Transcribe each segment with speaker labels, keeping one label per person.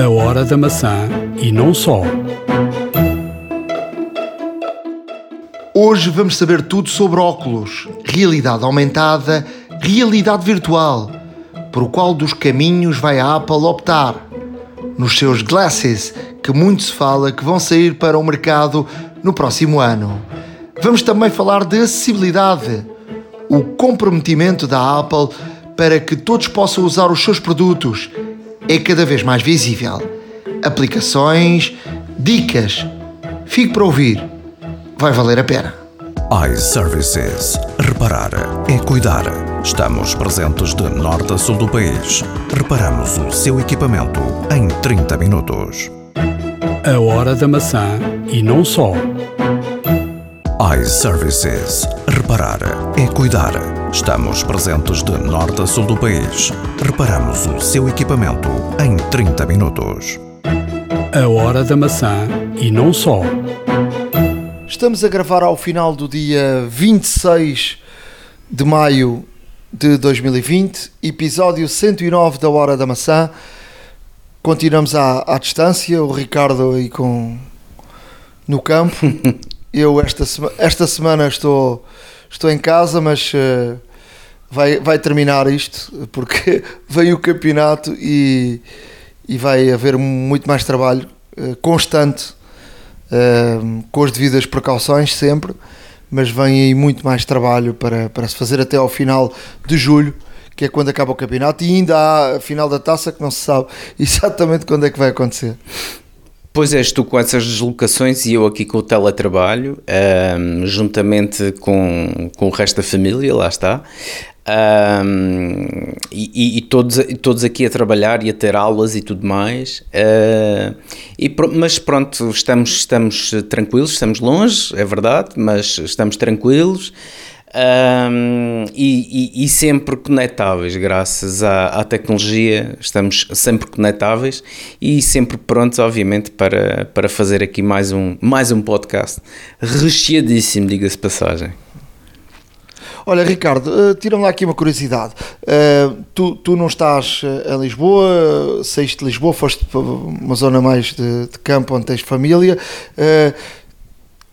Speaker 1: A hora da maçã e não só.
Speaker 2: Hoje vamos saber tudo sobre óculos, realidade aumentada, realidade virtual. Por qual dos caminhos vai a Apple optar? Nos seus glasses, que muito se fala que vão sair para o mercado no próximo ano. Vamos também falar de acessibilidade, o comprometimento da Apple para que todos possam usar os seus produtos é cada vez mais visível. Aplicações, dicas. Fique para ouvir. Vai valer a pena
Speaker 3: iServices. Reparar é cuidar. Estamos presentes de norte a sul do país. Reparamos o seu equipamento em 30 minutos.
Speaker 1: A hora da maçã e não só.
Speaker 3: iServices. Reparar é cuidar. Estamos presentes de norte a sul do país. Reparamos o seu equipamento em 30 minutos.
Speaker 1: A hora da maçã e não só.
Speaker 2: Estamos a gravar ao final do dia 26 de maio de 2020, episódio 109 da Hora da Maçã. Continuamos à, à distância, o Ricardo aí com no campo. Eu esta, sema, esta semana estou, estou em casa, mas uh, vai, vai terminar isto, porque veio o campeonato e, e vai haver muito mais trabalho uh, constante uh, com as devidas precauções sempre, mas vem aí muito mais trabalho para, para se fazer até ao final de julho, que é quando acaba o campeonato, e ainda há a final da taça que não se sabe exatamente quando é que vai acontecer.
Speaker 4: Pois és tu com essas deslocações e eu aqui com o teletrabalho, um, juntamente com, com o resto da família, lá está. Um, e, e, todos, todos aqui a trabalhar e a ter aulas e tudo mais. Uh, e, mas pronto, estamos, estamos tranquilos, estamos longe, é verdade, mas estamos tranquilos. Um, e, e, e, sempre conectáveis, graças à, à, tecnologia, estamos sempre conectáveis e sempre prontos, obviamente, para, para fazer aqui mais um, mais um podcast recheadíssimo, diga-se passagem.
Speaker 2: Olha, Ricardo, uh, tira-me lá aqui uma curiosidade. Uh, tu, tu não estás eh, em Lisboa, saíste de Lisboa, foste para uma zona mais de, de campo onde tens família.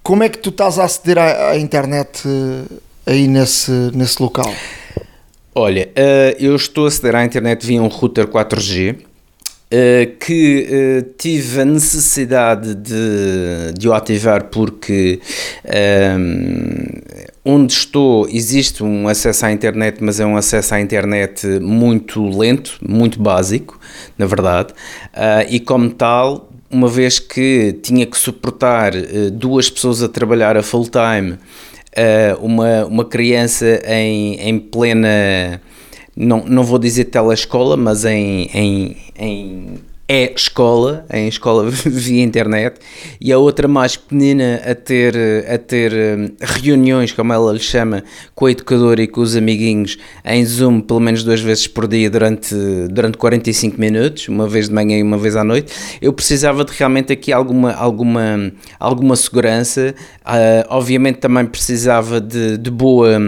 Speaker 2: Como é que tu estás a aceder à, à internet aí nesse, nesse local?
Speaker 4: Olha, eu estou a aceder à internet via um router 4G. Uh, que uh, tive a necessidade de, de o ativar porque onde estou existe um acesso à internet, mas é um acesso à internet muito lento, muito básico, na verdade, e como tal, uma vez que tinha que suportar duas pessoas a trabalhar a full time, uma, uma criança em, em plena não, não vou dizer telescola, mas em, em, em é escola, em escola via internet, e a outra mais pequenina a ter, a ter hum, reuniões, como ela lhe chama, com a educadora e com os amiguinhos em Zoom pelo menos duas vezes por dia durante, durante 45 minutos, uma vez de manhã e uma vez à noite. Eu precisava de realmente aqui alguma, alguma, alguma segurança, uh, obviamente também precisava de, de boa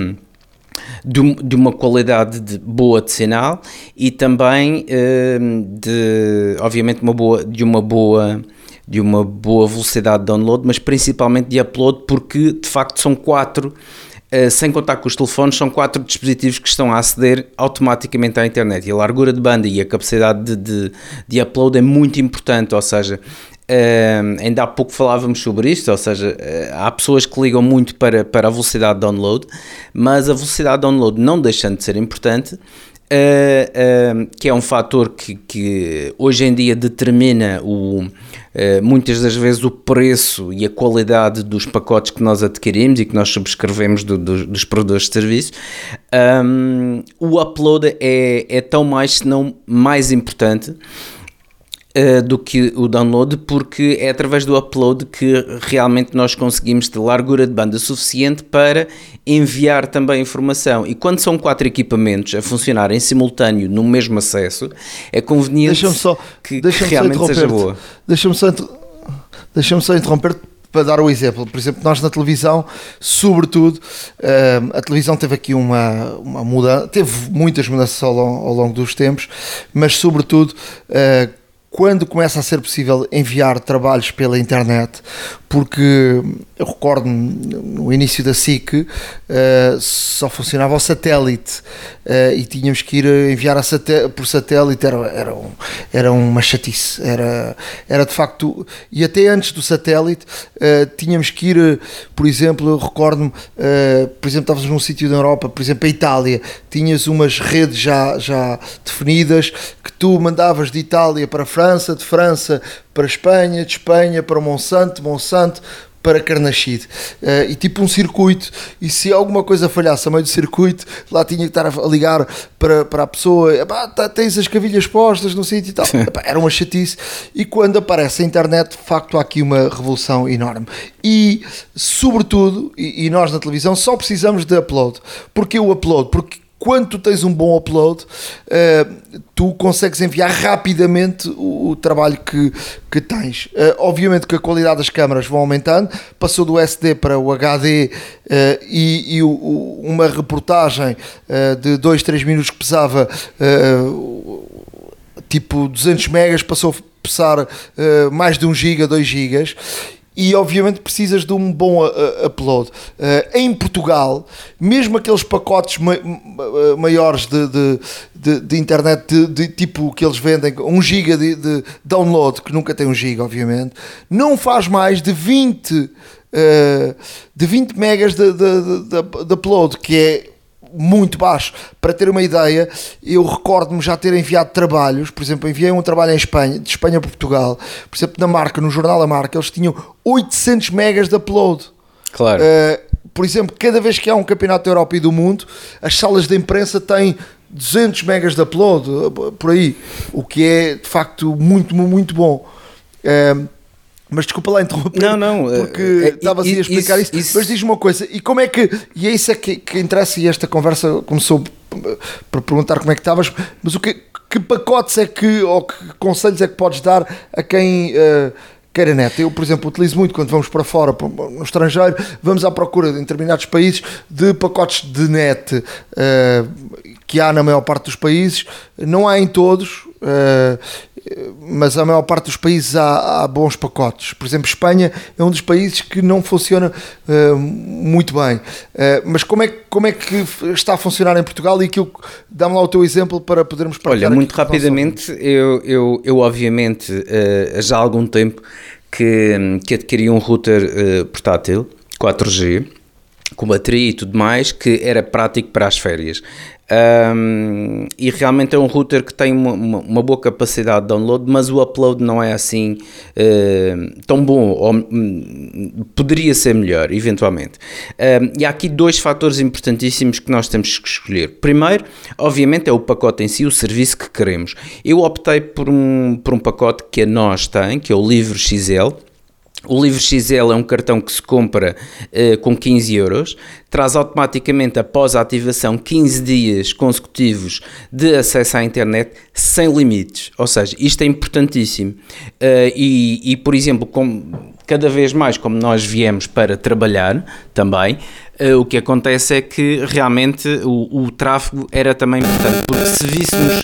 Speaker 4: de, de uma qualidade de, boa de sinal e também uh, de, obviamente, uma boa, de uma boa de uma boa velocidade de download, mas principalmente de upload, porque de facto são quatro, uh, sem contar com os telefones, são quatro dispositivos que estão a aceder automaticamente à internet. E a largura de banda e a capacidade de, de, de upload é muito importante, ou seja, Uh, ainda há pouco falávamos sobre isto, ou seja, uh, há pessoas que ligam muito para, para a velocidade de download, mas a velocidade de download não deixando de ser importante, uh, que é um fator que, que, hoje em dia determina o, muitas das vezes o preço e a qualidade dos pacotes que nós adquirimos e que nós subscrevemos do, do, dos produtores de serviço. Um, o upload é, é tão mais, se não mais importante. Uh, do que o download, porque é através do upload que realmente nós conseguimos ter largura de banda suficiente para enviar também informação. E quando são quatro equipamentos a funcionar em simultâneo no mesmo acesso, é conveniente
Speaker 2: só,
Speaker 4: que, que realmente seja boa.
Speaker 2: Deixa-me só, deixa só interromper para dar o exemplo, por exemplo, nós na televisão, sobretudo, uh, a televisão teve aqui uma, uma mudança, teve muitas mudanças ao longo, ao longo dos tempos, mas sobretudo uh, quando começa a ser possível enviar trabalhos pela internet, porque eu recordo-me no início da SIC uh, só funcionava o satélite uh, e tínhamos que ir enviar a por satélite, era, era, um, era uma chatice, era, era de facto, e até antes do satélite uh, tínhamos que ir, por exemplo, recordo-me, por exemplo, estavas num sítio da Europa, por exemplo, a Itália, tinhas umas redes já, já definidas que tu mandavas de Itália para a França, de França para Espanha, de Espanha para Monsanto, Monsanto para Carnachide uh, e tipo um circuito. E se alguma coisa falhasse a meio do circuito lá tinha que estar a ligar para, para a pessoa tá, tens as cavilhas postas no sítio e tal. Epá, era uma chatice. E quando aparece a internet de facto há aqui uma revolução enorme. E sobretudo e, e nós na televisão só precisamos de upload. Porque o upload? porque quando tu tens um bom upload, uh, tu consegues enviar rapidamente o, trabalho que, que tens. Uh, obviamente que a qualidade das câmaras vão aumentando, passou do SD para o HD uh, e, e uma reportagem de 2, 3 minutos que pesava tipo 200 megas passou a pesar mais de 1 giga, 2 gigas e obviamente precisas de um bom upload. Uh, em Portugal, mesmo aqueles pacotes ma maiores de, de, de, de internet, de, de, tipo que eles vendem, 1 GB de, de, download, que nunca tem 1 GB, obviamente, não faz mais de 20, uh, de 20 megas de, de, de upload, que é muito baixo. Para ter uma ideia, eu recordo-me já ter enviado trabalhos, por exemplo, enviei um trabalho em Espanha, de Espanha para Portugal, por exemplo, na marca, no jornal A Marca, eles tinham 800 megas de upload.
Speaker 4: Claro.
Speaker 2: Uh, por exemplo, cada vez que há um campeonato da Europa e do mundo, as salas de imprensa têm 200 megas de upload, eh, por aí, o que é de facto muito, muito bom. Uh, mas desculpa lá interromper.
Speaker 4: Não, não.
Speaker 2: Porque uh, estavas uh, a explicar isso, isso, Mas diz-me uma coisa, e como é que. E é isso é que, que interessa, e esta conversa começou por perguntar como é que estavas, mas o que, que pacotes é que, ou que conselhos é que podes dar a quem. Uh, queira net. Eu, por exemplo, utilizo muito quando vamos para fora, no estrangeiro, vamos à procura em determinados países de pacotes de net uh, que há na maior parte dos países, não há em todos. Uh, mas a maior parte dos países há, há, bons pacotes. Por exemplo, Espanha é um dos países que não funciona uh, muito bem. Uh, mas como é, como é que está a funcionar em Portugal e aquilo, dá-me lá o teu exemplo para podermos
Speaker 4: partilhar. Olha, muito rapidamente, eu, eu, eu obviamente uh, já há algum tempo que, que adquiri um router portátil 4G com bateria e tudo mais, que era prático para as férias. Um, e realmente é um router que tem uma, uma, boa capacidade de download, mas o upload não é assim uh, tão bom, ou um, poderia ser melhor, eventualmente. Um, e há aqui dois fatores importantíssimos que nós temos que escolher. Primeiro, obviamente, é o pacote em si, o serviço que queremos. Eu optei por um, por um pacote que a nós tem, que é o Livro XL o Livre XL é um cartão que se compra uh, com 15 euros, traz automaticamente após a ativação 15 dias consecutivos de acesso à internet sem limites. Ou seja, isto é importantíssimo. Uh, e, e, por exemplo, com, cada vez mais como nós viemos para trabalhar também, uh, o que acontece é que realmente o, o tráfego era também importante, porque se víssemos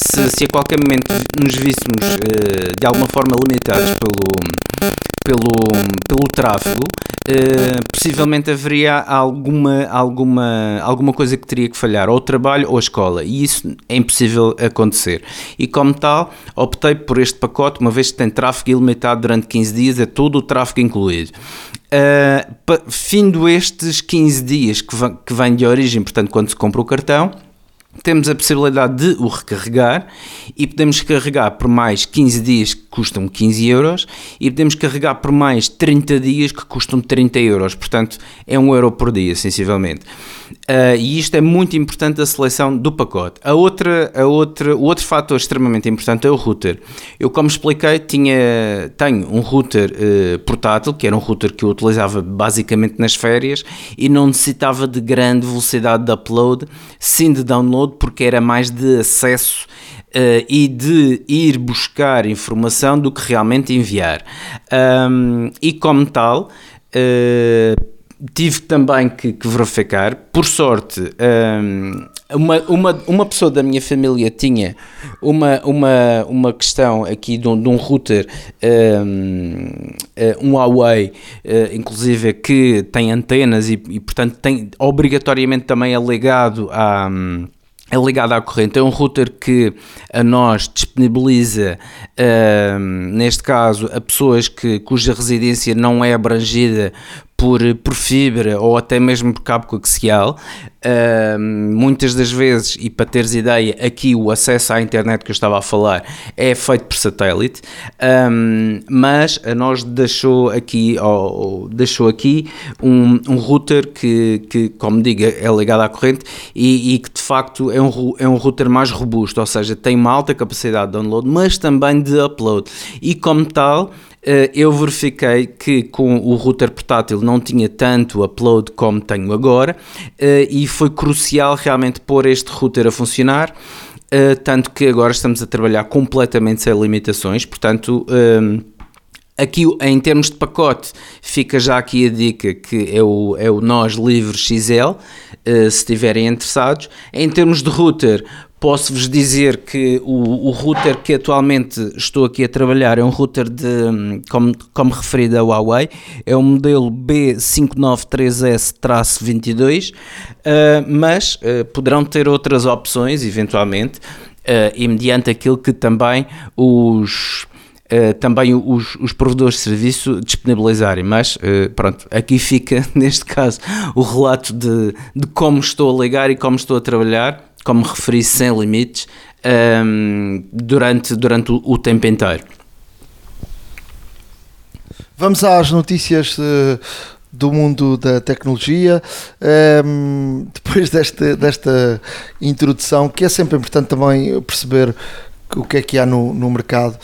Speaker 4: se, se a qualquer momento nos víssemos de alguma forma limitados pelo, pelo, pelo tráfego, uh, possivelmente haveria alguma, alguma, alguma coisa que teria que falhar, ou o trabalho ou a escola, e isso é impossível acontecer. E como tal, optei por este pacote, uma vez que tem tráfego ilimitado durante 15 dias, é todo o tráfego incluído. Uh, findo estes 15 dias que, que vêm de origem, portanto, quando se compra o cartão, temos a possibilidade de o recarregar e podemos carregar por mais 15 dias que custam 15 euros e podemos carregar por mais 30 dias que custam 30 euros, portanto é 1 euro por dia, sensivelmente. Uh, e isto é muito importante a seleção do pacote. A outra, a outra, o outro fator extremamente importante é o router. Eu, como expliquei, tinha, tenho um router uh, portátil, que era um router que eu utilizava basicamente nas férias e não necessitava de grande velocidade de upload, sim de download, porque era mais de acesso Uh, e de ir buscar informação do que realmente enviar. Um, e como tal, uh, tive também que, que verificar. Por sorte, um, uma, uma, uma pessoa da minha família tinha uma, uma, uma questão aqui de um, de um router, um, eh, um Huawei, uh, inclusive, que tem antenas e, e, portanto, tem obrigatoriamente também é ligado a. Um, é ligado à corrente, é um router que a nós disponibiliza, uh, neste caso, a pessoas que, cuja residência não é abrangida por, por fibra ou até mesmo por cabo coaxial. Uh, muitas das vezes, e para teres ideia, aqui o acesso à internet que eu estava a falar é feito por satélite, um, mas a nós deixou aqui, ou, deixou aqui um, um router que, que, como digo, é ligado à corrente e, e, que de facto é um, é um router mais robusto, ou seja, tem uma alta capacidade de download, mas também de upload, e como tal eu verifiquei que com o router portátil não tinha tanto upload como tenho agora eh, e foi crucial realmente pôr este router a funcionar. Uh, tanto que agora estamos a trabalhar completamente sem limitações, portanto, aqui em termos de pacote, fica já aqui a dica que é o, é o NOS Livre XL, se estiverem interessados. Em termos de router, Posso-vos dizer que o, o, router que atualmente estou aqui a trabalhar é um router de, como, como referido a Huawei, é o modelo B593S-22, uh, mas uh, poderão ter outras opções, eventualmente, uh, e mediante aquilo que também os, Uh, também os, os, provedores de serviço disponibilizarem. Mas uh, pronto, aqui fica neste caso o relato de, de como estou a ligar e como estou a trabalhar como referi, sem limites um, durante, durante o, tempo inteiro.
Speaker 2: Vamos às notícias de, do mundo da tecnologia. Um, depois desta, desta introdução, que é sempre importante também perceber o que é que há no, no mercado.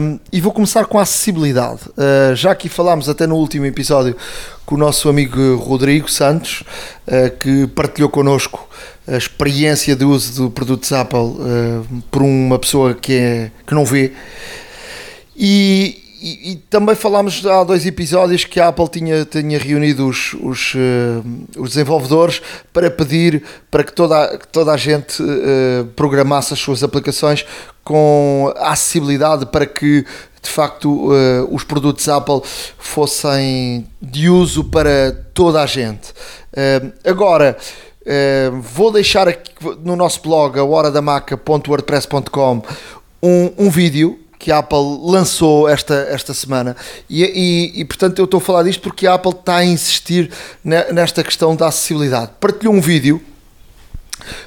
Speaker 2: Um, e vou começar com a acessibilidade. Uh, já aqui falámos até no último episódio com o nosso amigo Rodrigo Santos, uh, que partilhou connosco a experiência de uso de produtos Apple uh, por uma pessoa que, é, que não vê. E, e, e, também falámos há dois episódios que a Apple tinha, tinha reunido os, os, uh, os desenvolvedores para pedir para que toda, que toda a gente uh, programasse as suas aplicações com acessibilidade para que de facto uh, os produtos Apple fossem de uso para toda a gente. agora vou deixar aqui no nosso blog, a horadamaca.wordpress.com, um, um vídeo que a Apple lançou esta, esta semana. E, e, e, portanto eu estou a falar disto porque a Apple está a insistir nesta questão da acessibilidade. Partilhou um vídeo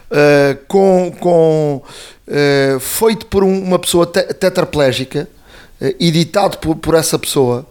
Speaker 2: uh, com, com, uh, feito por um, uma pessoa te tetraplégica, uh, editado por, por essa pessoa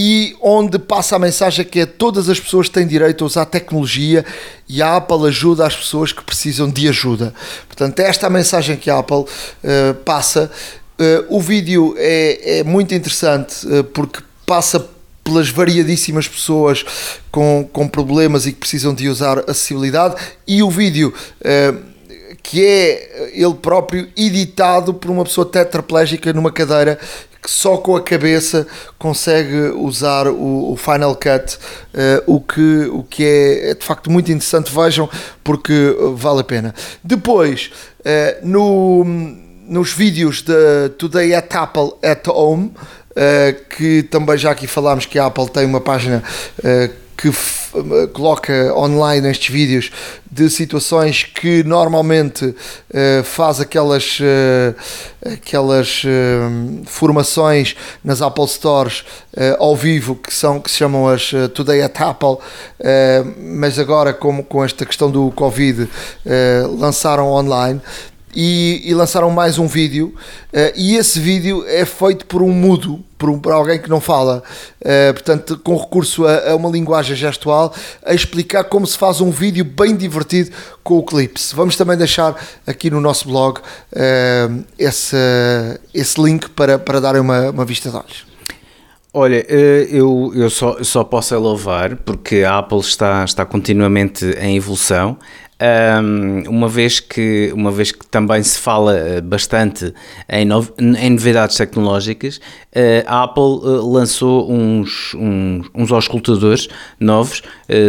Speaker 2: e onde passa a mensagem que é todas as pessoas têm direito a usar tecnologia e a Apple ajuda as pessoas que precisam de ajuda. Portanto, esta é a mensagem que a Apple uh, passa. Uh, o vídeo é, é muito interessante uh, porque passa pelas variadíssimas pessoas com, com problemas e que precisam de usar acessibilidade e o vídeo que é ele próprio editado por uma pessoa tetraplégica numa cadeira que só com a cabeça consegue usar o, o Final Cut, uh, o, que, o que é, é, de facto muito interessante. Vejam, porque vale a pena. Depois, uh, no, nos vídeos da Today at Apple at Home, uh, que também já aqui falámos que a Apple tem uma página que coloca online estes vídeos de situações que normalmente uh, faz aquelas, uh, aquelas uh, formações nas Apple Stores ao vivo que, são, que se chamam as Today at Apple, mas agora com, com esta questão do Covid lançaram online e, e, lançaram mais um vídeo uh, e esse vídeo é feito por um mudo, por, um, por alguém que não fala, uh, portanto com recurso a, a, uma linguagem gestual, a explicar como se faz um vídeo bem divertido com o Clips. Vamos também deixar aqui no nosso blog uh, esse, esse link para, para darem uma, uma vista de olhos.
Speaker 4: Olha, eu, eu só, só posso louvar porque a Apple está, está continuamente em evolução um, uma, vez que, uma vez que também se fala eh, bastante em, no, em novidades tecnológicas, uh, a Apple uh, lançou uns, uns, uns auscultadores novos,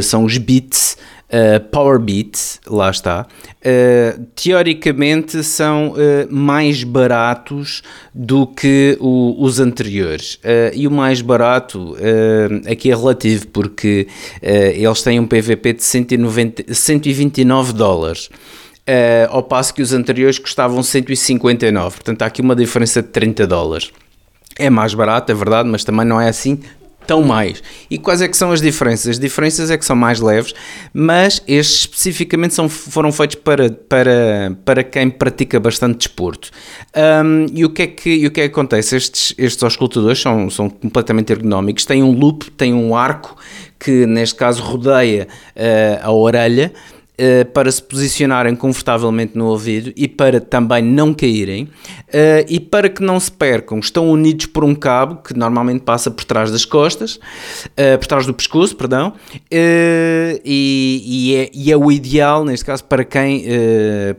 Speaker 4: são os Beats. Uh, Power Beat, lá está, uh, teoricamente são uh, mais baratos do que o, os anteriores. e o mais barato aqui é relativo, porque eles têm um PVP de 190, 129 dólares. ao passo que os anteriores custavam 159, portanto há aqui uma diferença de 30 dólares. É mais barato, é verdade, mas também não é assim tão mais. E quais é que são as diferenças? As diferenças é que são mais leves, mas estes especificamente são, foram feitos para, para, para quem pratica bastante desporto. Um, e, o que é que, e o que é que acontece? Estes, estes auscultadores são, são completamente ergonómicos, têm um loop, têm um arco que neste caso rodeia uh, a orelha uh, para se posicionarem confortavelmente no ouvido e para também não caírem uh, e para que não se percam. Estão unidos por um cabo que normalmente passa por trás das costas, uh, por trás do pescoço, perdão, e, e, é, e, é, o ideal, neste caso, para quem,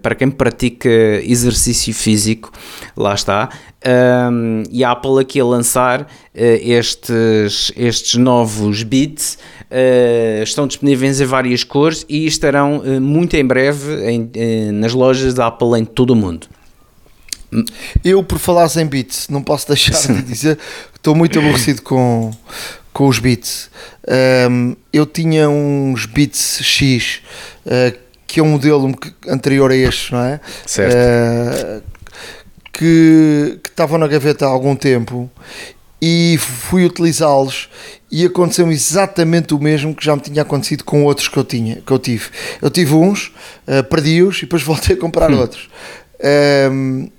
Speaker 4: para quem pratica exercício físico, lá está. Um, e a Apple aqui a lançar uh, estes, estes novos Beats uh, estão disponíveis em várias cores e estarão uh, muito em breve em, nas lojas da Apple em todo o mundo.
Speaker 2: Eu, por falar em Beats, não posso deixar de dizer que estou muito aborrecido com, com os Beats. Um, eu tinha uns Beats X que é um modelo anterior a este, não é?
Speaker 4: Certo
Speaker 2: que, que estavam na gaveta há algum tempo e fui utilizá-los e aconteceu exatamente o mesmo que já me tinha acontecido com outros que eu tinha, que eu tive. Eu tive uns, uh, perdi-os e depois voltei a comprar hum. outros. Um,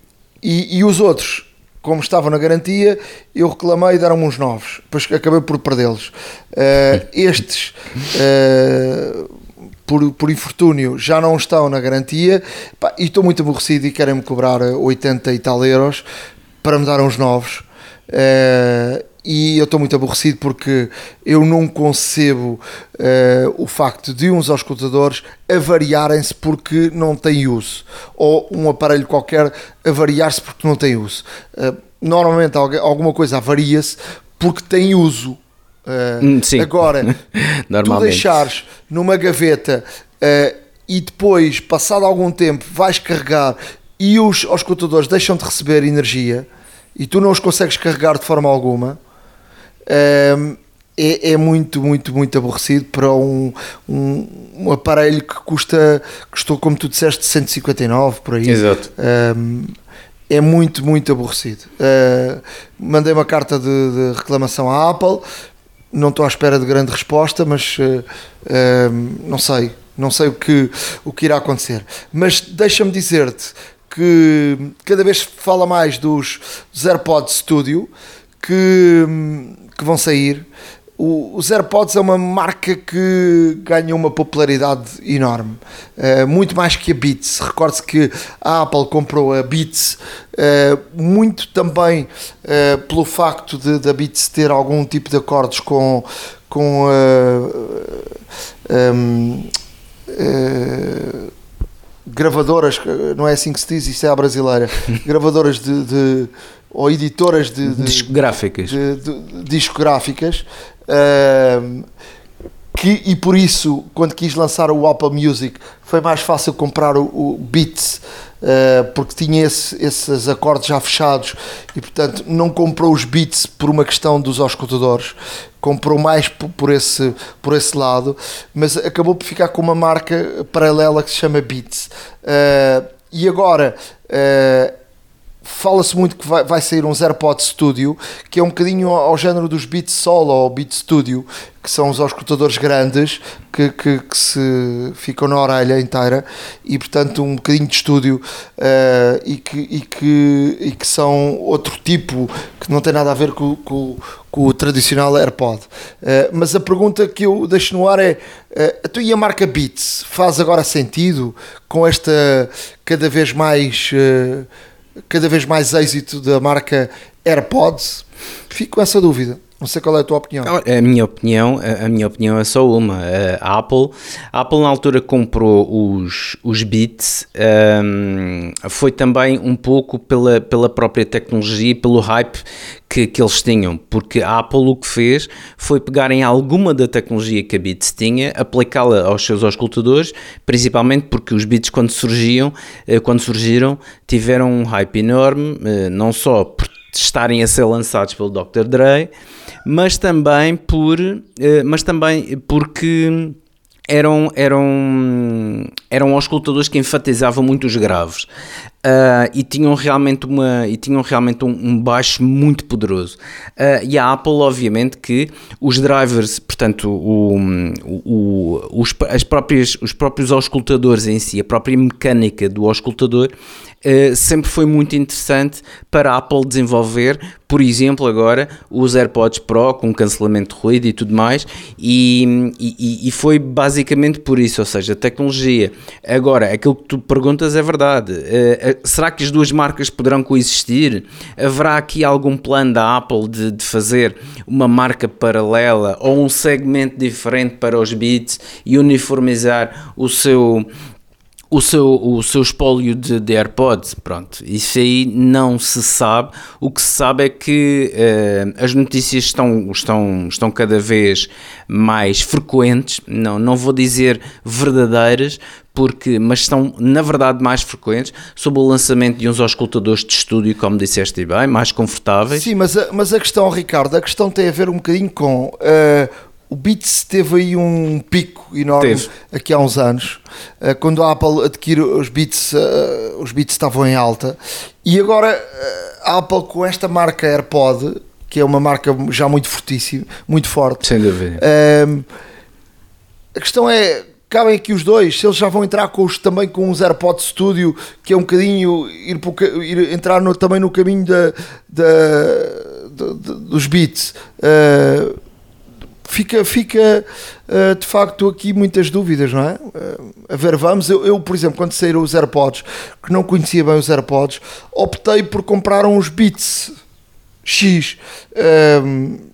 Speaker 2: e, e, os outros, como estavam na garantia, eu reclamei e deram-me uns novos. Depois acabei por perdê-los. Uh, estes uh, por, por infortúnio já não estão na garantia pá, e estou muito aborrecido e querem-me cobrar 80 e tal euros para me dar uns novos. Uh, e eu estou muito aborrecido porque eu não concebo uh, o facto de uns auscultadores avariarem-se porque não têm uso ou um aparelho qualquer avariar-se porque não tem uso. Uh, normalmente alguma coisa avaria-se porque tem uso
Speaker 4: Uh, Sim.
Speaker 2: Agora, tu deixares numa gaveta uh, e depois, passado algum tempo, vais carregar e os escutadores deixam de receber energia e tu não os consegues carregar de forma alguma, uh, é, é, muito, muito, muito aborrecido para um, um, um, aparelho que custa, custou, como tu disseste, 159 por aí.
Speaker 4: Exato.
Speaker 2: é muito, muito aborrecido. Uh, mandei uma carta de, de, reclamação à Apple, não estou à espera de grande resposta, mas uh, não sei, não sei o que, o que irá acontecer. Mas deixa-me dizer-te que cada vez fala mais dos, dos AirPods Studio que, que vão sair o, os AirPods é uma marca que ganha uma popularidade enorme, uh, muito mais que a Beats. Recorde-se que a Apple comprou a Beats uh, muito também uh, pelo facto de, da Beats ter algum tipo de acordos com, com um, gravadoras, não é assim que se diz, isso é a brasileira, gravadoras de, de ou editoras de, de
Speaker 4: discográficas,
Speaker 2: de, de, discográficas que, e por isso, quando quis lançar o Apple Music, foi mais fácil comprar o, o Beats, uh, porque tinha esse, esses acordes já fechados e, portanto, não comprou os Beats por uma questão dos auscultadores, comprou mais por, esse, por esse lado, mas acabou por ficar com uma marca paralela que se chama Beats. Uh, e agora uh, fala-se muito que vai, vai sair um AirPods Studio, que é um bocadinho ao, ao género dos Beats Solo ou Beat Studio, que são os auscultadores grandes que, que, que, se ficam na orelha inteira e, portanto, um bocadinho de estúdio uh, e, que, e, que, e que são outro tipo que não tem nada a ver com, com, com o tradicional AirPod. Uh, mas a pergunta que eu deixo no ar é: uh, tu e a marca Beats faz agora sentido com esta cada vez mais. Uh, cada vez mais êxito da marca AirPods? Fico com essa dúvida. Não sei qual é a tua opinião.
Speaker 4: A minha opinião, a, minha opinião é só uma. A Apple, a Apple na altura comprou os, os Beats, um, foi também um pouco pela, pela própria tecnologia e pelo hype que, que eles tinham, porque a Apple o que fez foi pegar em alguma da tecnologia que a Beats tinha, aplicá-la aos seus auscultadores, principalmente porque os Beats quando surgiam, eh, quando surgiram, tiveram um hype enorme, eh, não só por estarem a ser lançados pelo Dr. Dre, mas também por, eh, mas também porque eram, eram, eram auscultadores que enfatizavam muito os graves uh, e tinham realmente, uma, e tinham realmente um, um baixo muito poderoso. Uh, e a Apple, obviamente, que os drivers, portanto, o, o, os, as próprias, os próprios auscultadores em si, a própria mecânica do auscultador Uh, sempre foi muito interessante para a Apple desenvolver, por exemplo, agora os AirPods Pro com cancelamento de ruído e tudo mais, e, e, e, foi basicamente por isso, ou seja, a tecnologia. Agora, aquilo que tu perguntas é verdade. Uh, será que as duas marcas poderão coexistir? Haverá aqui algum plano da Apple de, de fazer uma marca paralela ou um segmento diferente para os Beats e uniformizar o seu o seu, o seu espólio de, de, AirPods, pronto, isso aí não se sabe. O que se sabe é que uh, as notícias estão, estão, estão cada vez mais frequentes, não, não vou dizer verdadeiras, porque, mas estão na verdade mais frequentes sobre o lançamento de uns auscultadores de estúdio, como disseste bem, mais confortáveis.
Speaker 2: Sim, mas a, mas a questão, Ricardo, a questão tem a ver um bocadinho com uh, o Beats teve aí um pico enorme teve. aqui há uns anos, uh, quando a Apple adquire os Beats, uh, os Beats estavam em alta, e agora uh, a Apple com esta marca AirPod, que é uma marca já muito fortíssima, muito forte.
Speaker 4: Sem dúvida.
Speaker 2: a questão é, cabem aqui os dois, se eles já vão entrar com os, também com os AirPods Studio, que é um bocadinho ir, ir entrar no, também no caminho da, da, da, dos Beats. Uh, fica, fica uh, de facto aqui muitas dúvidas, não é? Uh, a ver, vamos. Eu, eu, por exemplo, quando saíram os AirPods, que não conhecia bem os AirPods, optei por comprar uns Beats X. Uh,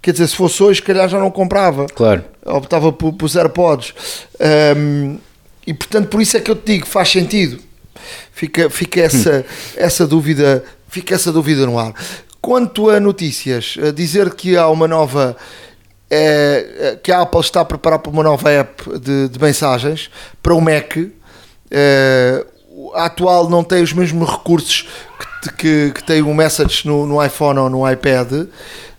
Speaker 2: quer dizer, se fosse hoje, se calhar já não comprava.
Speaker 4: Claro.
Speaker 2: Optava por, por os AirPods. Um, e portanto, por isso é que eu te digo, faz sentido. Fica, fica essa, essa dúvida, fica essa dúvida no ar. Quanto a notícias, a dizer que há uma nova é, é, que a Apple está a preparar para uma nova app de, de mensagens para o Mac. É, a atual não tem os mesmos recursos que, que, que tem o Message no, no, iPhone ou no iPad.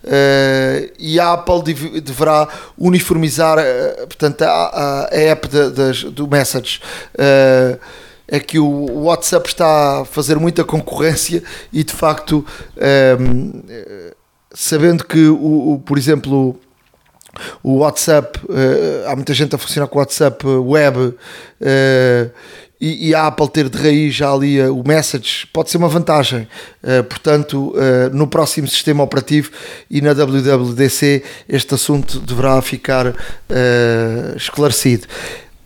Speaker 2: É, e a Apple dev, deverá uniformizar é, portanto, a, a, a app de, de, do Message é, que o WhatsApp está a fazer muita concorrência e de facto sabendo que o, o, por exemplo o WhatsApp, uh, há muita gente a funcionar com o WhatsApp web uh, e, e, a Apple ter de raiz já ali uh, o Message pode ser uma vantagem. portanto, no próximo sistema operativo e na WWDC este assunto deverá ficar esclarecido.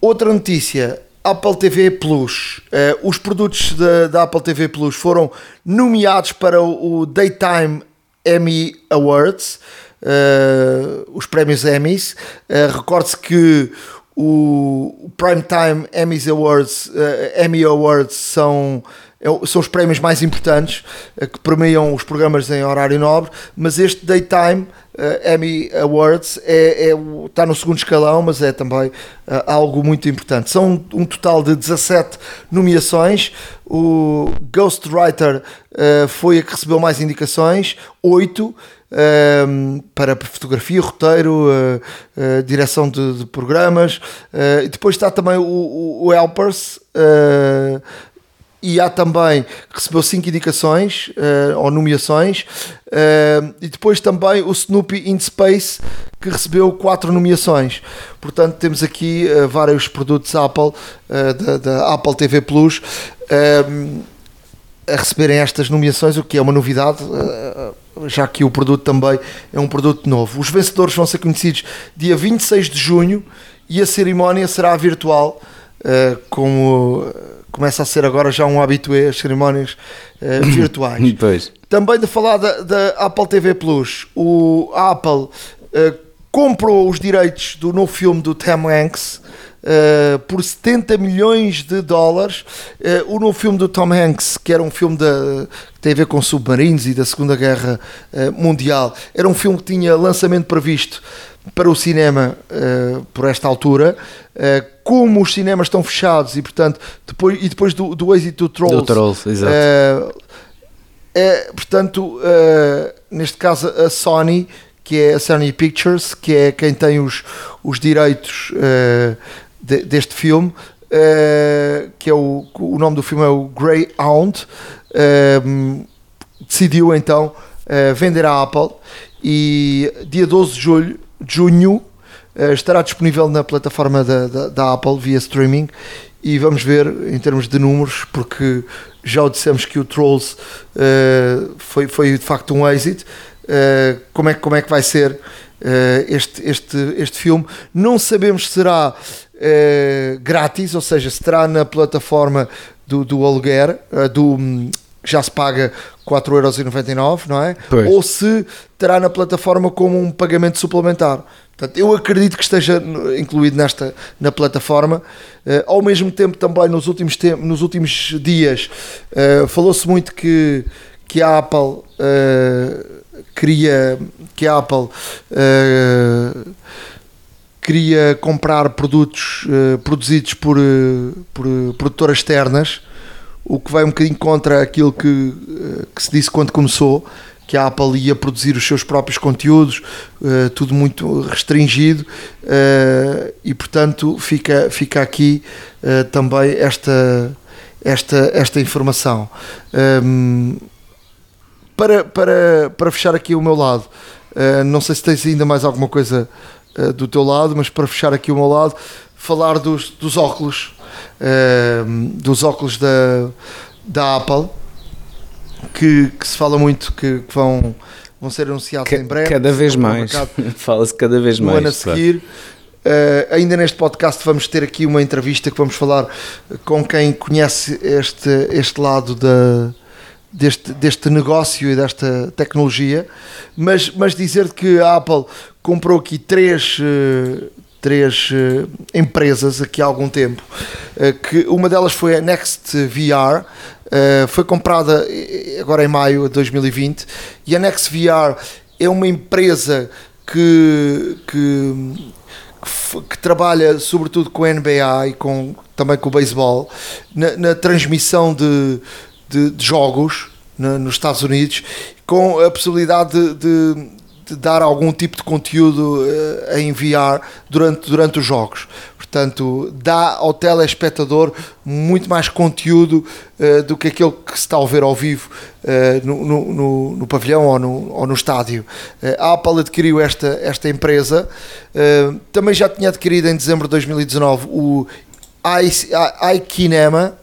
Speaker 2: Outra notícia. Apple TV Plus. os produtos da, da Apple TV Plus foram nomeados para o Daytime Emmy Awards uh, os prémios Emmys. Uh, Recorde-se que o Primetime Emmys Awards, uh, Emmy Awards são é são os prémios mais importantes que premiam os programas em horário nobre, mas este Daytime uh, Emmy Awards é, é, está no segundo escalão, mas é também uh, algo muito importante. São um, um, total de 17 nomeações. O Ghostwriter uh, foi a que recebeu mais indicações, 8 um, para fotografia, roteiro, uh, uh, direção de, de programas. Uh, e depois está também o, o Helpers. e há também, recebeu 5 indicações ou nomeações, e depois também o Snoopy in Space, que recebeu 4 nomeações. Portanto, temos aqui vários produtos Apple, da, da, Apple TV Plus, a receberem estas nomeações, o que é uma novidade já que o produto também é um produto novo. Os vencedores vão ser conhecidos dia 26 de junho e a cerimónia será virtual, uh, como começa a ser agora já um habitué as cerimónias uh, virtuais.
Speaker 4: pois.
Speaker 2: Também de falar da, da Apple TV Plus, o a Apple uh, comprou os direitos do novo filme do Tom Hanks uh, por 70 milhões de dólares. Uh, o novo filme do Tom Hanks, que era um filme que tem a ver com submarinos e da Segunda Guerra Mundial, era um filme que tinha lançamento previsto para o cinema uh, por esta altura. Uh, como os cinemas estão fechados e, portanto, depois, e depois do, do êxito do Trolls,
Speaker 4: do Trolls exato.
Speaker 2: Uh, é, portanto, neste caso a Sony, que é a Sony Pictures, que é quem tem os, os direitos de, deste filme, que é o, o nome do filme é o Greyhound, decidiu então vender a Apple e dia 12 de julho junho uh, estará disponível na plataforma da, da, da, Apple via streaming e vamos ver em termos de números, porque já o dissemos que o Trolls uh, foi, foi de facto um êxito. Uh, como, é, como é que vai ser este, este, este filme? Não sabemos se será grátis, ou seja, se terá na plataforma do, do aluguer, do, já se paga 4,99€, não é? Pois. Ou se terá na plataforma como um pagamento suplementar. Portanto, eu acredito que esteja incluído nesta na plataforma. Uh, ao mesmo tempo, também nos últimos, nos últimos dias, uh, falou-se muito que, que a Apple uh, queria que a Apple queria comprar produtos produzidos por, por produtoras externas o que vai um bocadinho contra aquilo que, eh, que se disse quando começou, que a Apple ia produzir os seus próprios conteúdos, uh, tudo muito restringido, uh, e portanto fica, fica aqui uh, também esta, esta, esta informação. Um, ehm, para, para, para fechar aqui o meu lado, não sei se tens ainda mais alguma coisa do teu lado, mas para fechar aqui o meu lado, falar dos, dos óculos Ehm, dos óculos da, da Apple, que, que se fala muito que, que vão, vão ser anunciados em breve.
Speaker 4: Cada vez mais, fala-se cada vez mais.
Speaker 2: No ano a seguir. Uh, ainda neste podcast vamos ter aqui uma entrevista que vamos falar com quem conhece este, este lado da, deste, deste negócio e desta tecnologia, mas, mas dizer que a Apple comprou aqui três, uh, três uh, empresas aqui há algum tempo, uh, que uma delas foi a Next VR, foi comprada agora em maio de 2020, e a Next VR é uma empresa que, que, que, trabalha sobretudo com a NBA e com, também com o beisebol, na, na transmissão de, de, de jogos nos Estados Unidos, com a possibilidade de, de de dar algum tipo de conteúdo uh, a enviar durante, durante os jogos. Portanto, dá ao telespectador muito mais conteúdo uh, do que aquele que se está a ver ao vivo uh, no, no, no, pavilhão ou no, ou no estádio. a Apple adquiriu esta, esta empresa, também já tinha adquirido em dezembro de 2019 o iKinema,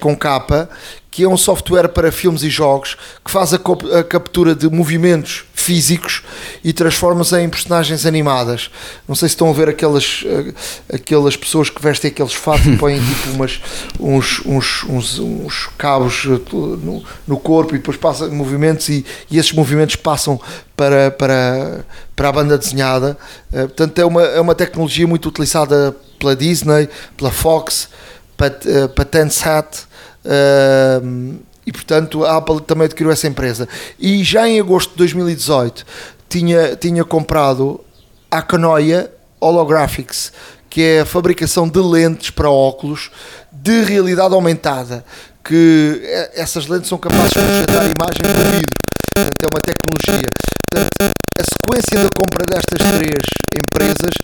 Speaker 2: com capa, que é um software para filmes e jogos que faz a, a captura de movimentos físicos e transforma-os em personagens animadas. Não sei se estão a ver aquelas, uh, aquelas pessoas que vestem aqueles fatos e põem tipo umas, uns, uns, uns, uns cabos eh, no, no, corpo e depois passam movimentos e, e esses movimentos passam para, para, para a banda desenhada. Uh, portanto, é uma, é uma tecnologia muito utilizada pela Disney, pela Fox, para, uh, para Tencent e portanto a Apple também adquiriu essa empresa. E já em agosto de 2018 tinha, tinha comprado a Canoia Holographics, que é a fabricação de lentes para óculos de realidade aumentada, que é, essas lentes são capazes de projetar imagem por vidro. É uma tecnologia. Portanto, a sequência da compra destas três empresas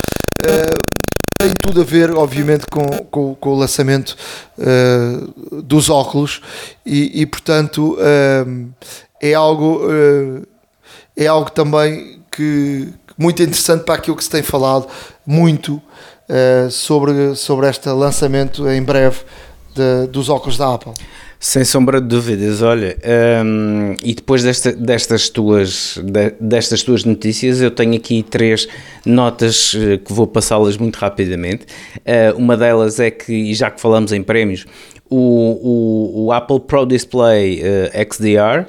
Speaker 2: uh, tem tudo a ver, obviamente, com, com, com o lançamento uh, dos óculos e, e portanto, uh, é algo uh, é algo também que muito interessante para aquilo que se tem falado muito sobre, sobre este lançamento em breve de, dos óculos da Apple.
Speaker 4: Sem sombra de dúvidas, olha, um, e depois desta, destas, tuas, de, destas tuas notícias, eu tenho aqui três notas uh, que vou passá-las muito rapidamente. Uh, uma delas é que, e já que falamos em prémios, o, o, o Apple Pro Display uh, XDR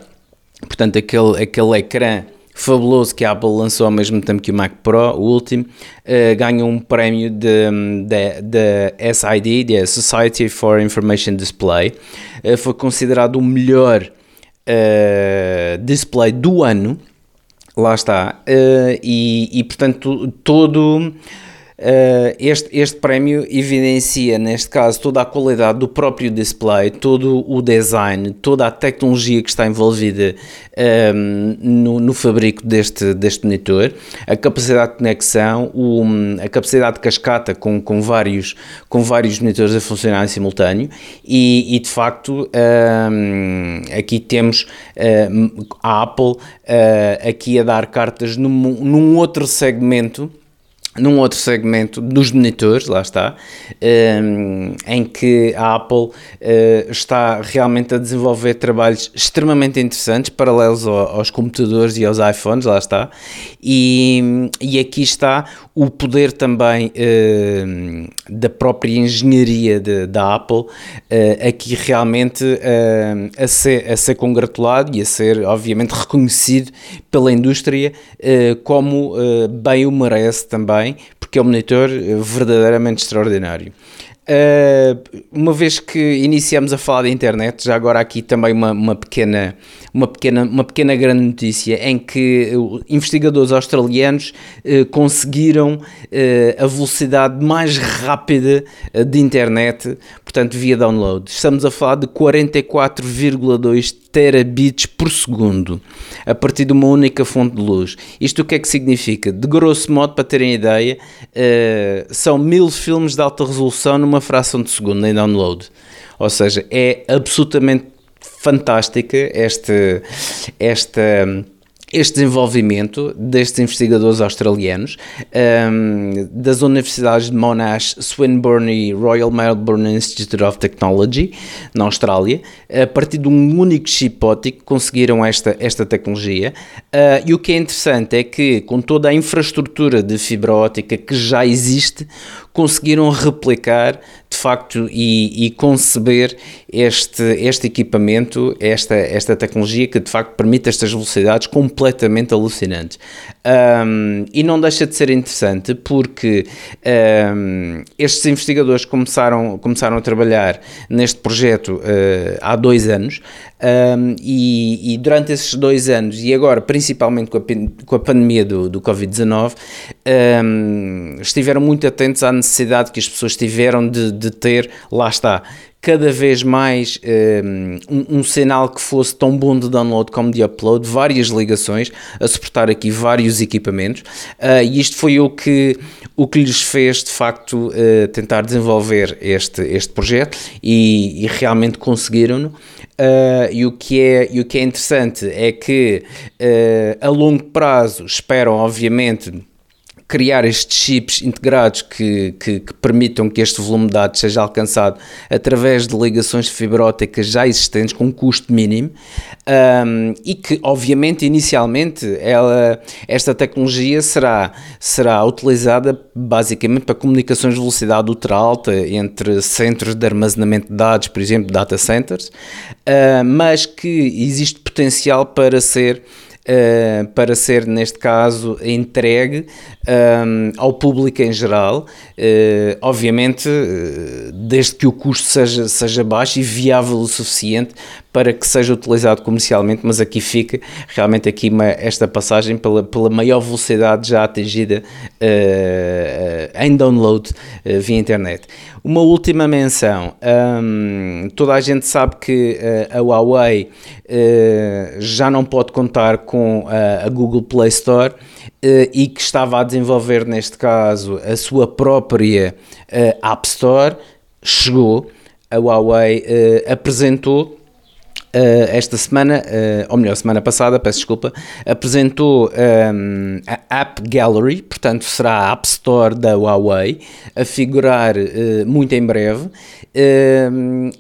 Speaker 4: portanto, aquele, aquele ecrã fabuloso que a Apple lançou ao mesmo tempo que o Mac Pro, o último, uh, ganhou um prémio da SID, da Society for Information Display. Uh, foi considerado o melhor uh, display do ano. Lá está. e, e, portanto, todo este, este prémio evidencia, neste caso, toda a qualidade do próprio display, todo o design, toda a tecnologia que está envolvida um, ehm, no, no fabrico deste, deste monitor, a capacidade de conexão, o, a capacidade de cascata com, com, vários, com vários monitores a funcionar em simultâneo. E, e de facto um, ehm, aqui temos uh, a Apple uh, aqui a dar cartas num, num outro segmento num outro segmento dos monitores, lá está, um, em que a Apple uh, está realmente a desenvolver trabalhos extremamente interessantes, paralelos ao, aos computadores e aos iPhones, lá está, e, e aqui está o poder também uh, da própria engenharia de, da Apple, uh, aqui realmente a, ser, a ser congratulado e a ser, obviamente, reconhecido pela indústria como bem o merece também porque é um monitor verdadeiramente extraordinário. Uh, uma vez que iniciamos a falar da internet, já agora aqui também uma, uma, pequena, uma, pequena, uma pequena grande notícia em que investigadores australianos uh, conseguiram uh, a velocidade mais rápida de internet, portanto via download. Estamos a falar de 44,2 terabits por segundo a partir de uma única fonte de luz. Isto o que é que significa? De grosso modo, para terem ideia, uh, são mil filmes de alta resolução numa fração de segundo em download. Ou seja, é absolutamente fantástica esta, esta este desenvolvimento destes investigadores australianos um, das universidades de Monash, Swinburne e Royal Melbourne Institute of Technology na Austrália, a partir de um único chip óptico conseguiram esta, esta tecnologia. Uh, e o que é interessante é que com toda a infraestrutura de fibra óptica que já existe, conseguiram replicar de facto e, e, conceber este, este equipamento, esta, esta tecnologia que de facto permite estas velocidades completamente alucinantes. Um, e não deixa de ser interessante porque um, estes investigadores começaram, começaram a trabalhar neste projeto uh, há dois anos um, e, e, durante esses dois anos, e agora principalmente com a, com a pandemia do, do Covid-19, estiveram muito atentos à necessidade que as pessoas tiveram de, de ter, lá está, cada vez mais um, um, sinal que fosse tão bom de download como de upload, várias ligações, a suportar aqui vários equipamentos, uh, e isto foi o que, o que lhes fez de facto uh, tentar desenvolver este, este projeto e, e realmente conseguiram-no. Uh, e, o que é, e o que é interessante é que a longo prazo esperam, obviamente, criar estes chips integrados que, que, que, permitam que este volume de dados seja alcançado através de ligações de já existentes com um custo mínimo um, e que obviamente inicialmente ela, esta tecnologia será, será utilizada basicamente para comunicações de velocidade ultra alta entre centros de armazenamento de dados, por exemplo data centers, uh, mas que existe potencial para ser uh, para ser, neste caso, entregue um, ao público em geral, uh, obviamente, uh, desde que o custo seja, seja baixo e viável o suficiente para que seja utilizado comercialmente, mas aqui fica realmente aqui uma, esta passagem pela, pela maior velocidade já atingida uh, em download uh, via internet. Uma última menção, um, toda a gente sabe que a Huawei já não pode contar com a Google Play Store e que estava a desenvolver neste caso a sua própria App Store, chegou, a Huawei apresentou esta semana, uh, ou melhor, semana passada, peço desculpa, apresentou um, a App Gallery, portanto será a App Store da Huawei, a figurar uh, muito em breve,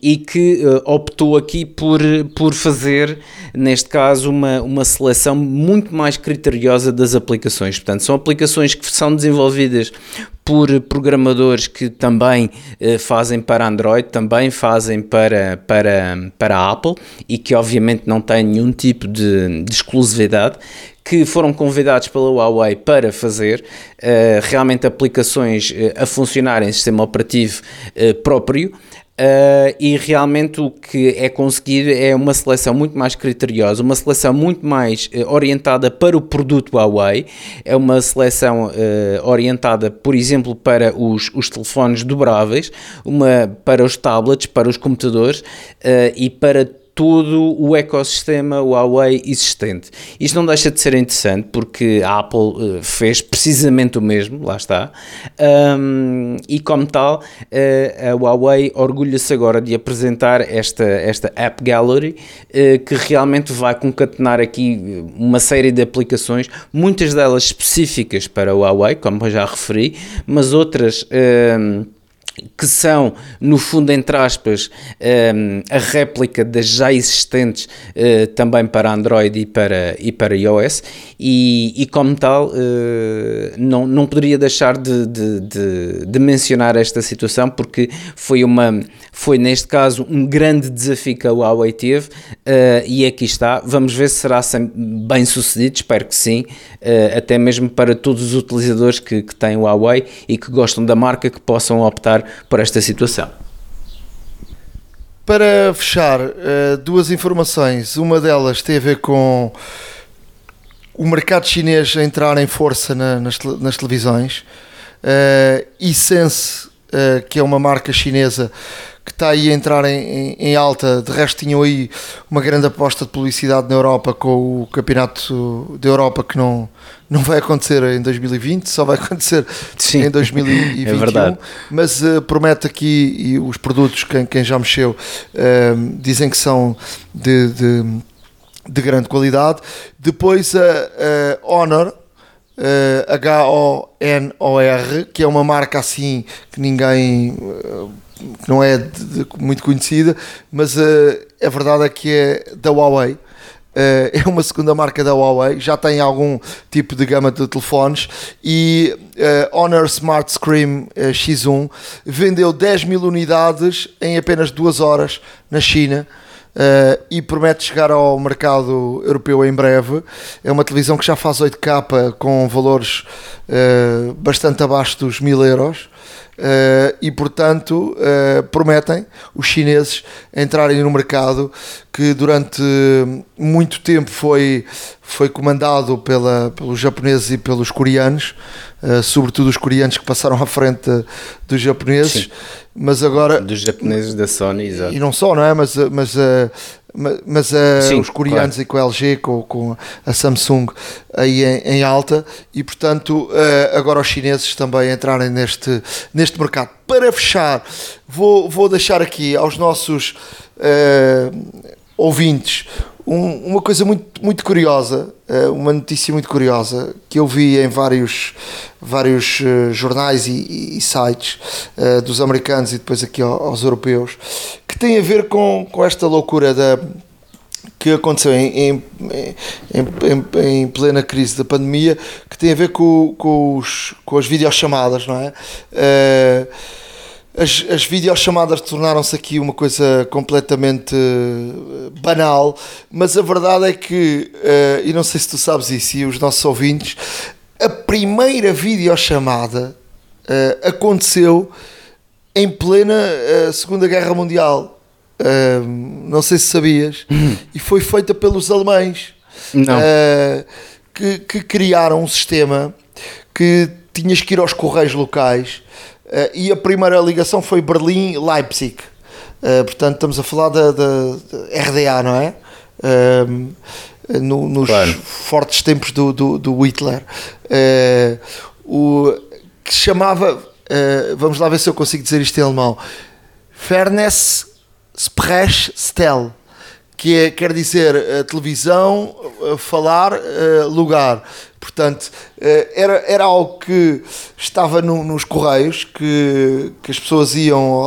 Speaker 4: e que optou aqui por, por fazer neste caso, uma, uma seleção muito mais criteriosa das aplicações. Portanto, são aplicações que são desenvolvidas por programadores que também eh, fazem para Android, também fazem para, para, para Apple e que obviamente não têm nenhum tipo de, de exclusividade, que foram convidados pela Huawei para fazer uh, realmente aplicações uh, a funcionar em sistema operativo uh, próprio. Uh, e realmente o que é conseguido é uma seleção muito mais criteriosa, uma seleção muito mais uh, orientada para o produto Huawei, é uma seleção uh, orientada, por exemplo, para os, os telefones dobráveis, uma para os tablets, para os computadores e para todo o ecossistema Huawei existente. Isto não deixa de ser interessante porque a Apple uh, fez precisamente o mesmo, lá está, um, e como tal, uh, a Huawei orgulha-se agora de apresentar esta, esta App Gallery uh, que realmente vai concatenar aqui uma série de aplicações, muitas delas específicas para o Huawei, como já referi, mas outras que são, no fundo, entre aspas, um, a réplica das já existentes uh, também para Android e para, e para iOS, e, e como tal, uh, não, não poderia deixar de, de, de, de, mencionar esta situação, porque foi, uma, foi, neste caso, um grande desafio que a Huawei teve, uh, e aqui está. Vamos ver se será bem sucedido, espero que sim, até mesmo para todos os utilizadores que, que têm Huawei e que gostam da marca, que possam optar por esta situação.
Speaker 2: Para fechar, eh, duas informações. Uma delas tem a ver com o mercado chinês a entrar em força nas, nas televisões. Uh, e Sense, uh, que é uma marca chinesa que está aí a entrar em, em, alta. De resto, tinham aí uma grande aposta de publicidade na Europa com o Campeonato da Europa que não, não vai acontecer em 2020, só vai acontecer Sim, em 2021. É verdade. Mas uh, promete aqui, e os produtos, quem, quem já mexeu, uh, dizem que são de, de, de, grande qualidade. Depois a Honor. Uh, H-O-N-O-R, que é uma marca assim que ninguém uh, que não é de, de, muito conhecida, mas uh, a verdade é que é da Huawei. Uh, é uma segunda marca da Huawei, já tem algum tipo de gama de telefones e uh, Honor Smart Screen X1 vendeu 10 mil unidades em apenas duas horas na China. Uh, e promete chegar ao mercado europeu em breve. É uma televisão que já faz 8K com valores uh, bastante abaixo dos 1000 euros. Uh, e portanto uh, prometem os chineses entrarem no mercado que durante muito tempo foi, foi comandado pela, pelos japoneses e pelos coreanos, uh, sobretudo os coreanos que passaram à frente dos japoneses, Sim. mas agora
Speaker 4: dos japoneses da Sony, exato.
Speaker 2: e não só, não é? Mas, mas mas uh, Sim, os coreanos claro. e com a LG, com, com a Samsung aí em, em alta e portanto uh, agora os chineses também entrarem neste, neste mercado. Para fechar, vou, vou deixar aqui aos nossos uh, ouvintes um, uma coisa muito, muito curiosa, uma notícia muito curiosa que eu vi em vários, vários jornais e, e sites dos americanos e depois aqui aos europeus que tem a ver com, com esta loucura da, que aconteceu em, em, em, em, plena crise da pandemia, que tem a ver com, com, os, com as videochamadas, não é? Uh, as, as videochamadas tornaram-se aqui uma coisa completamente eh, banal, mas a verdade é que, uh, e não sei se tu sabes isso, e os nossos ouvintes, a primeira videochamada uh, aconteceu em plena uh, Segunda Guerra Mundial. Uh, não sei se sabias. e foi feita pelos alemães. Que, que, criaram um sistema que tinhas que ir aos correios locais. E a primeira ligação foi Berlim-Leipzig. portanto, estamos a falar da, da, da RDA, não é? No, nos claro. fortes tempos do, do, do Hitler. o, que se chamava vamos lá ver se eu consigo dizer isto em alemão. Fairness Sprech Stel, que é, quer dizer televisão, falar, lugar. Portanto, eh, era, era algo que estava no, nos correios, que, que as pessoas iam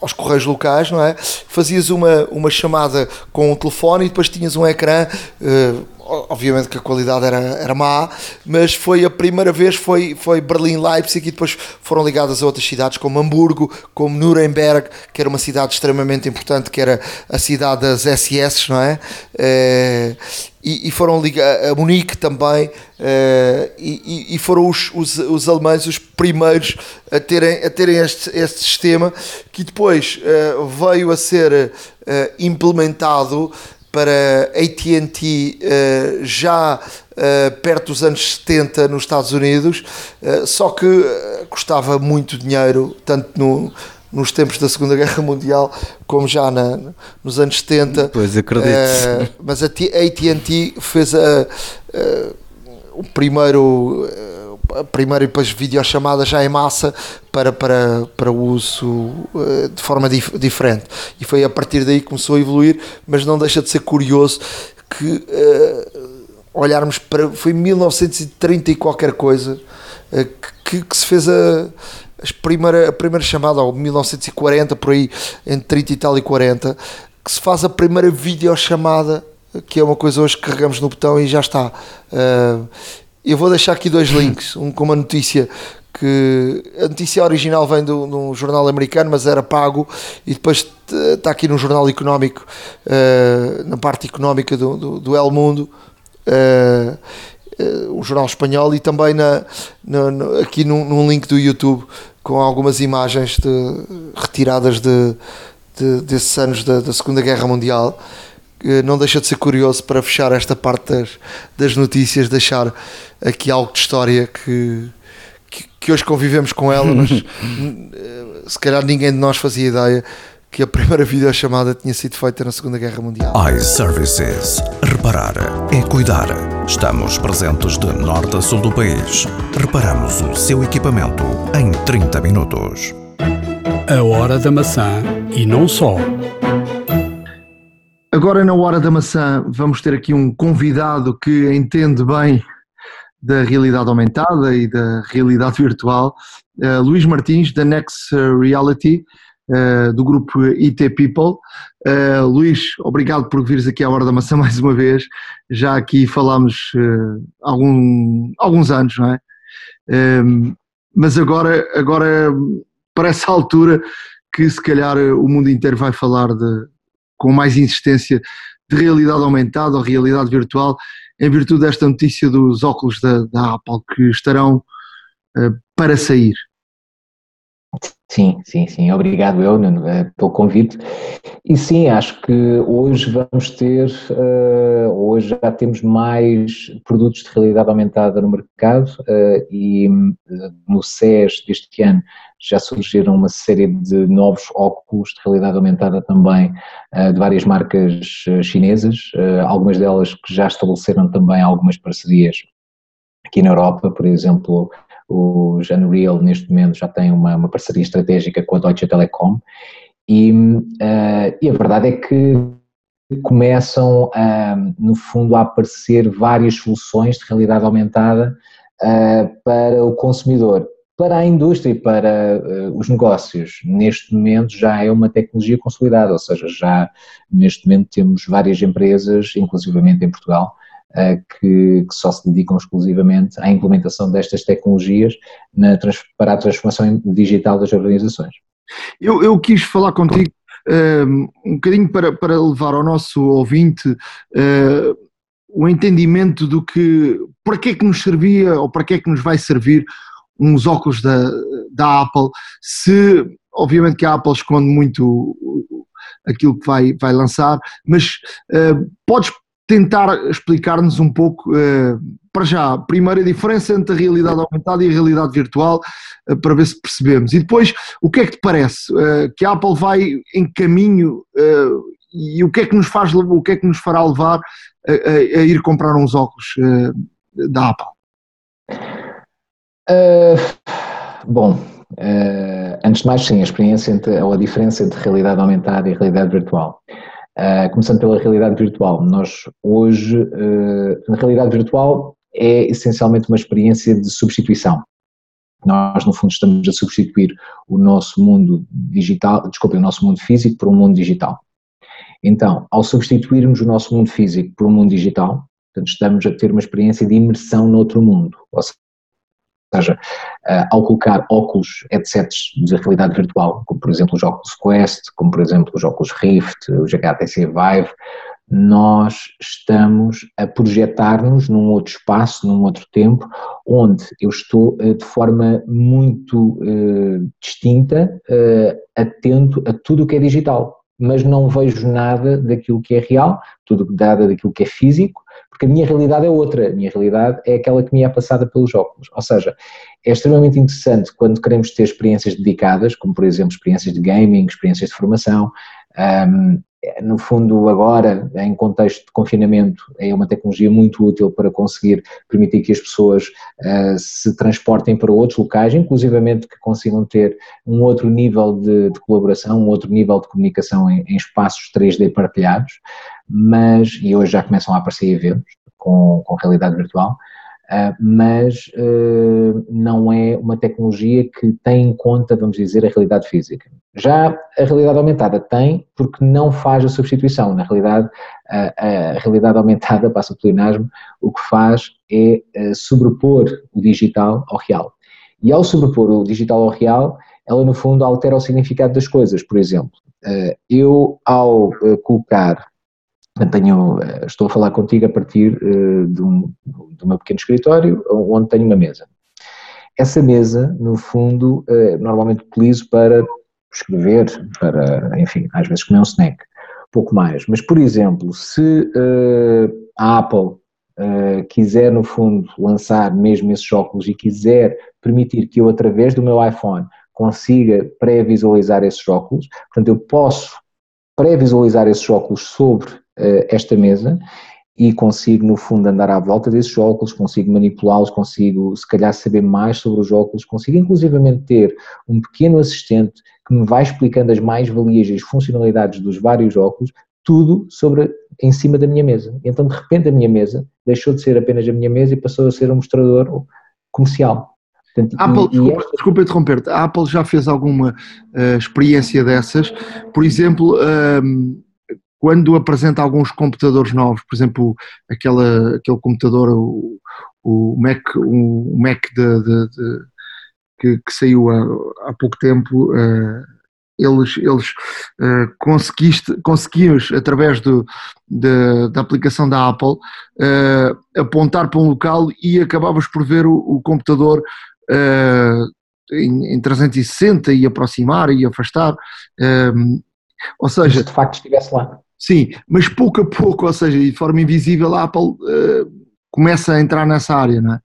Speaker 2: aos correios locais, não é? Fazias uma, uma chamada com o telefone e depois tinhas um ecrã. Uh, obviamente que a qualidade era, era má, mas foi a primeira vez, foi, foi Berlim, Leipzig e depois foram ligadas a outras cidades como Hamburgo, como Nuremberg, que era uma cidade extremamente importante, que era a cidade das SS, não é? E, e, foram ligadas a Munique também, é, e, e, foram os, os, os, alemães os primeiros a terem, a terem este, este sistema que depois é, veio a ser implementado para AT&T uh, já uh, perto dos anos 70 nos Estados Unidos, uh, só que custava muito dinheiro, tanto no, nos tempos da Segunda Guerra Mundial como já na, nos anos 70.
Speaker 4: Pois acredito.
Speaker 2: mas a AT&T fez a, o primeiro primeiro e depois videochamada já em massa para, para, para uso uh, de forma dif diferente. E foi a partir daí que começou a evoluir, mas não deixa de ser curioso que olharmos para. Foi 1930 e qualquer coisa que, que, se fez a. As primeira, a primeira chamada, ou 1940, por aí, entre 30 e tal e 40, que se faz a primeira videochamada que é uma coisa hoje que carregamos no botão e já está. Uh, eu vou deixar aqui dois links, um com uma notícia que a notícia original vem do, num jornal americano, mas era pago, e depois está aqui no jornal económico, uh, na parte económica do, do, do El Mundo, uh, uh, um jornal espanhol, e também na, na, na aqui num, num, link do YouTube com algumas imagens de, retiradas de, de, desses anos da, da Segunda Guerra Mundial não deixa de ser curioso para fechar esta parte das, das notícias, deixar aqui algo de história que, que, que hoje convivemos com ela, mas eh, se calhar ninguém de nós fazia ideia que a primeira videochamada tinha sido feita na Segunda Guerra Mundial.
Speaker 3: iServices. Reparar é cuidar. Estamos presentes de norte a sul do país. Reparamos o seu equipamento em 30 minutos.
Speaker 1: A hora da maçã e não só.
Speaker 2: Agora, na hora da maçã, vamos ter aqui um convidado que entende bem da realidade aumentada e da realidade virtual, uh, Luís Martins, da Next Reality, uh, do grupo IT People. Uh, Luís, obrigado por vires aqui à Hora da Maçã mais uma vez. Já aqui falámos há algum, alguns anos, não é? Ehm, mas agora, agora, para essa altura, que se calhar o mundo inteiro vai falar de, com mais insistência de realidade aumentada ou realidade virtual, em virtude desta notícia dos óculos da, da Apple que estarão uh, para sair.
Speaker 5: Sim, sim, sim. Obrigado, eu, eh, pelo convite. E sim, acho que hoje vamos ter, uh, hoje já temos mais produtos de realidade aumentada no mercado uh, e no CES deste ano já surgiram uma série de novos óculos de realidade aumentada também de várias marcas chinesas, algumas delas que já estabeleceram também algumas parcerias aqui na Europa, por exemplo, o Unreal neste momento já tem uma, uma parceria estratégica com a Deutsche Telekom e, uh, e a verdade é que começam, uh, no fundo, a aparecer várias soluções de realidade aumentada uh, para o consumidor. Para a indústria e para uh, os negócios, neste momento já é uma tecnologia consolidada, ou seja, já neste momento temos várias empresas, inclusivamente em Portugal, que, que, só se dedicam exclusivamente à implementação destas tecnologias na, para a transformação digital das organizações.
Speaker 2: Eu, eu quis falar contigo um, um bocadinho para, para levar ao nosso ouvinte uh, o entendimento do que, para que é que nos servia ou para que é que nos vai servir uns óculos da, da Apple, se obviamente que a Apple esconde muito aquilo que vai, vai lançar, mas uh, podes tentar explicar-nos um pouco, uh, para já, primeiro a diferença entre a realidade aumentada e a realidade virtual, uh, para ver se percebemos. E depois, o que é que te parece? Uh, que a Apple vai em caminho e o que é que nos faz, o que é que nos fará levar a, a, a ir comprar uns óculos da Apple?
Speaker 5: bom, antes de mais, sim, a experiência entre, ou a diferença entre realidade aumentada e realidade virtual. Uh, começando pela realidade virtual. Nós hoje, uh, na realidade virtual, é essencialmente uma experiência de substituição. Nós, no fundo, estamos a substituir o nosso mundo digital, desculpe, o nosso mundo físico por um mundo digital. Então, ao substituirmos o nosso mundo físico por um mundo digital, portanto, estamos a ter uma experiência de imersão noutro mundo. Ou seja, uh, ao colocar óculos, headsets de realidade virtual, como por exemplo os óculos Quest, como por exemplo os óculos Rift, os HTC Vive, nós estamos a projetar-nos num outro espaço, num outro tempo, onde eu estou uh, de forma muito uh, distinta, atento a tudo o que é digital, mas não vejo nada daquilo que é real, tudo nada daquilo que é físico, porque a minha realidade é outra, a minha realidade é aquela que me é passada pelos óculos. Ou seja, é extremamente interessante quando queremos ter experiências dedicadas, como por exemplo experiências de gaming, experiências de formação. Um, no fundo, agora, em contexto de confinamento, é uma tecnologia muito útil para conseguir permitir que as pessoas uh, se transportem para outros locais, inclusivamente que consigam ter um outro nível de, de colaboração, um outro nível de comunicação em, em espaços 3D partilhados mas, e hoje já começam a aparecer eventos com, com realidade virtual, uh, mas uh, não é uma tecnologia que tem em conta, vamos dizer, a realidade física. Já a realidade aumentada tem, porque não faz a substituição. Na realidade, a, a realidade aumentada, passa o plenasmo, o que faz é uh, sobrepor o digital ao real. E ao sobrepor o digital ao real, ela no fundo altera o significado das coisas. Por exemplo, eu ao colocar tenho, eh, estou a falar contigo a partir uh, de, um, de um pequeno escritório onde tenho uma mesa. Essa mesa, no fundo, uh, normalmente utilizo para escrever, para, enfim, às vezes comer um snack, pouco mais. Mas, por exemplo, se a Apple quiser, no fundo, lançar mesmo esses óculos e quiser permitir que eu, através do meu iPhone, consiga pré-visualizar esses óculos, portanto, eu posso pré-visualizar esses óculos sobre esta mesa e consigo, no fundo, andar à volta desses óculos, consigo manipulá-los, consigo, se calhar, saber mais sobre os óculos, consigo, inclusivamente, ter um pequeno assistente que me vai explicando as mais-valias e as funcionalidades dos vários óculos, tudo sobre, em cima da minha mesa. Então, de repente, a minha mesa deixou de ser apenas a minha mesa e passou a ser um mostrador comercial.
Speaker 2: Portanto, Apple, e, desculpa, esta... desculpa interromper-te, a Apple já fez alguma uh, experiência dessas, por exemplo, uh, quando apresenta alguns computadores novos, por exemplo, aquela, aquele computador, o, o Mac, o Mac de, de, de, que, que, saiu há, há pouco tempo, uh, eles, eles uh, conseguiste, conseguimos, através do, de, da aplicação da Apple, uh, apontar para um local e acabavas por ver o, o computador em, em 360 e aproximar e afastar. ou seja,
Speaker 5: se de facto estivesse lá.
Speaker 2: Sim, mas pouco a pouco, ou seja, de forma invisível, a Apple uh, começa a entrar nessa área, não é?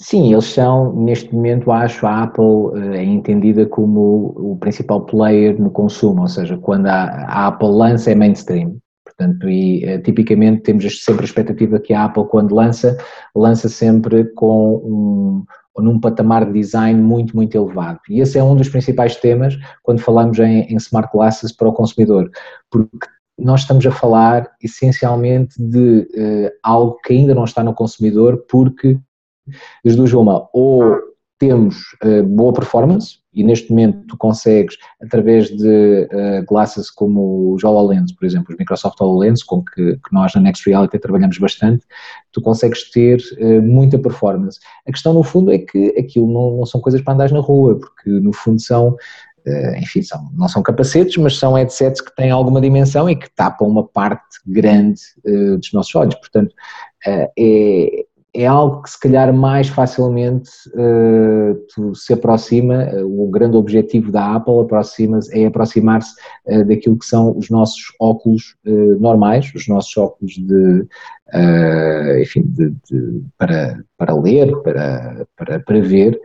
Speaker 5: Sim, eles são, neste momento, acho, a Apple uh, é entendida como o principal player no consumo, ou seja, quando a, a Apple lança é mainstream. Portanto, e uh, tipicamente temos sempre a expectativa que a Apple, quando lança, lança sempre com um, num patamar de design muito, muito elevado. E esse é um dos principais temas quando falamos em, em smart glasses para o consumidor, porque nós estamos a falar essencialmente de uh, algo que ainda não está no consumidor, porque das duas uma, ou temos uh, boa performance, e neste momento tu consegues, através de uh, glasses como os HoloLens, por exemplo, os Microsoft HoloLens, com que, que nós na Next Reality trabalhamos bastante, tu consegues ter uh, muita performance. A questão no fundo é que aquilo não, não são coisas para andar na rua, porque no fundo são enfim, são, não são capacetes, mas são headsets que têm alguma dimensão e que tapam uma parte grande uh, dos nossos olhos. Portanto, uh, é, é algo que se calhar mais facilmente uh, se aproxima, o grande objetivo da Apple aproxima é aproximar-se daquilo que são os nossos óculos normais, os nossos óculos de, enfim, de, de, para, para ler, para, para, para ver,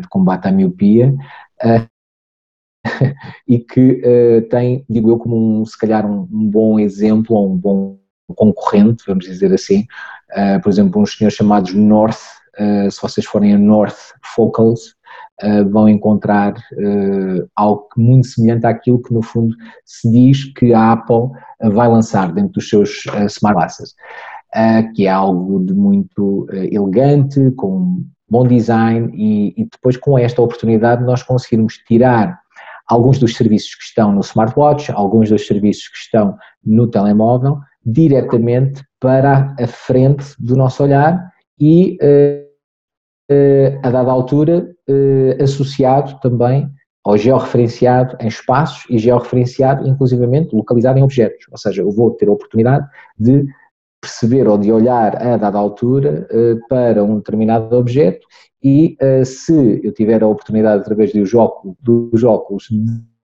Speaker 5: de combate à miopia, e que uh, tem, digo eu, como um, se calhar um, um, bom exemplo ou um bom concorrente, vamos dizer assim, uh, por exemplo, uns senhores chamados North, uh, se vocês forem a North Focals, uh, vão encontrar uh, algo muito semelhante àquilo que no fundo se diz que a Apple vai lançar dentro dos seus smart glasses, que é algo de muito elegante, com bom design e, e depois com esta oportunidade nós conseguirmos tirar alguns dos serviços que estão no smartwatch, alguns dos serviços que estão no telemóvel, diretamente para a frente do nosso olhar e, uh, a dada altura, uh, associado também ou georreferenciado em espaços e georreferenciado, inclusivamente, localizado em objetos. Ou seja, eu vou ter a oportunidade de perceber ou de olhar a dada altura uh, para um determinado objeto e uh, se eu tiver a oportunidade, através dos óculos, dos óculos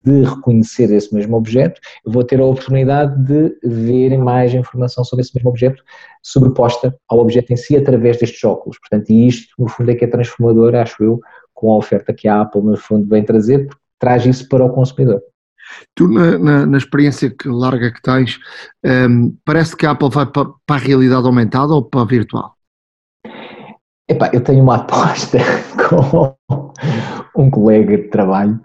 Speaker 5: de reconhecer esse mesmo objeto, eu vou ter a oportunidade de ver mais informação sobre esse mesmo objeto sobreposta ao objeto em si através destes óculos. Portanto, isto, no fundo, é que é transformador, acho eu, com a oferta que a Apple, no fundo, vem trazer, porque traz isso para o consumidor.
Speaker 2: Tu, na, na, na, experiência que larga que tens, um, parece que a Apple vai para, para, a realidade aumentada ou para a virtual?
Speaker 5: Epá, eu tenho uma aposta com um colega de trabalho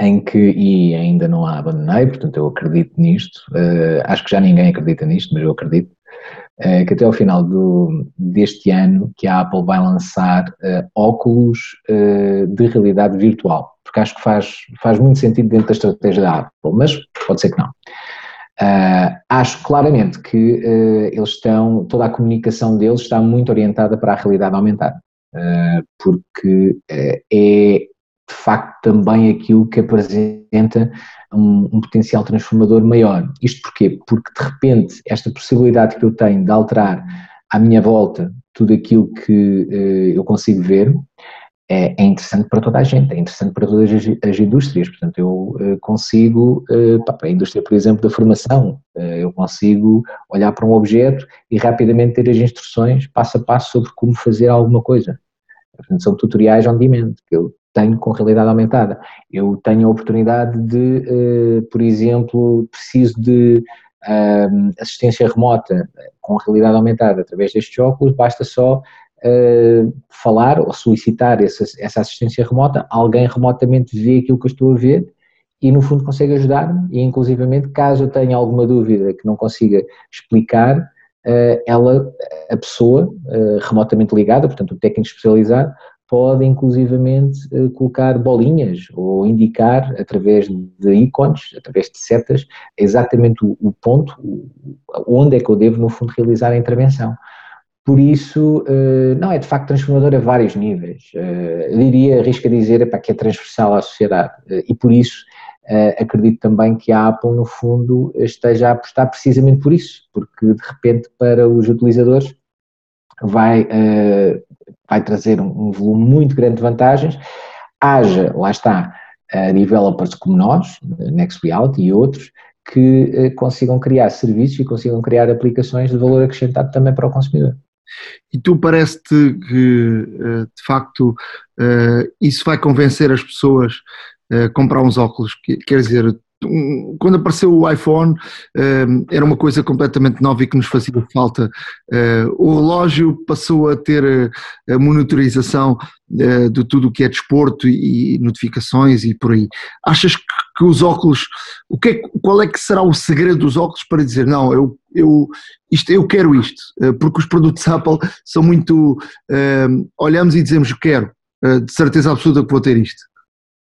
Speaker 5: em que, e ainda não a abandonei, portanto eu acredito nisto, uh, acho que já ninguém acredita nisto, mas eu acredito, uh, que até ao final do, deste ano que a Apple vai lançar uh, óculos de realidade virtual, porque acho que faz, faz muito sentido dentro da estratégia da Apple, mas pode ser que não. acho claramente que eles estão, toda a comunicação deles está muito orientada para a realidade aumentada, porque é de facto também aquilo que apresenta um, um, potencial transformador maior. Isto porquê? Porque de repente esta possibilidade que eu tenho de alterar à minha volta tudo aquilo que uh, eu consigo ver é, é, interessante para toda a gente, é interessante para todas as, as indústrias. Portanto, eu uh, consigo, uh, para a indústria, por exemplo, da formação, eu consigo olhar para um objeto e rapidamente ter as instruções passo a passo sobre como fazer alguma coisa. Portanto, são tutoriais on demand, que eu tenho com realidade aumentada. Eu tenho a oportunidade de, uh, por exemplo, preciso de uh, assistência remota com realidade aumentada. Através destes óculos, basta só uh, falar ou solicitar essa, essa assistência remota, alguém remotamente vê aquilo que eu estou a ver e no fundo consegue ajudar-me. E inclusivamente caso eu tenha alguma dúvida que não consiga explicar, ela, a pessoa remotamente ligada, portanto o técnico especializado, pode inclusivamente eh, colocar bolinhas ou indicar através de ícones, através de setas, exatamente o, ponto, onde é que eu devo no fundo realizar a intervenção. Por isso, eh, não é de facto transformador a vários níveis. Eh, eu diria, arrisco a dizer, que é transversal à sociedade e por isso acredito também que a Apple, no fundo, esteja a apostar precisamente por isso, porque de repente para os utilizadores vai, uh, vai trazer um, um, volume muito grande de vantagens, haja, lá está, uh, developers como nós, Next Reality e outros, que consigam criar serviços e consigam criar aplicações de valor acrescentado também para o consumidor.
Speaker 2: E tu parece-te que, de facto, isso vai convencer as pessoas a comprar uns óculos? Quer dizer, quando apareceu o iPhone ehm, era uma coisa completamente nova e que nos fazia falta. Eh, o relógio passou a ter eh, a monitorização eh, de tudo o que é desporto e notificações e por aí. Achas que os óculos, o que é, qual é que será o segredo dos óculos para dizer não, eu, eu, isto, eu quero isto, porque os produtos Apple são muito, olhamos e dizemos quero, de certeza absoluta que vou ter isto.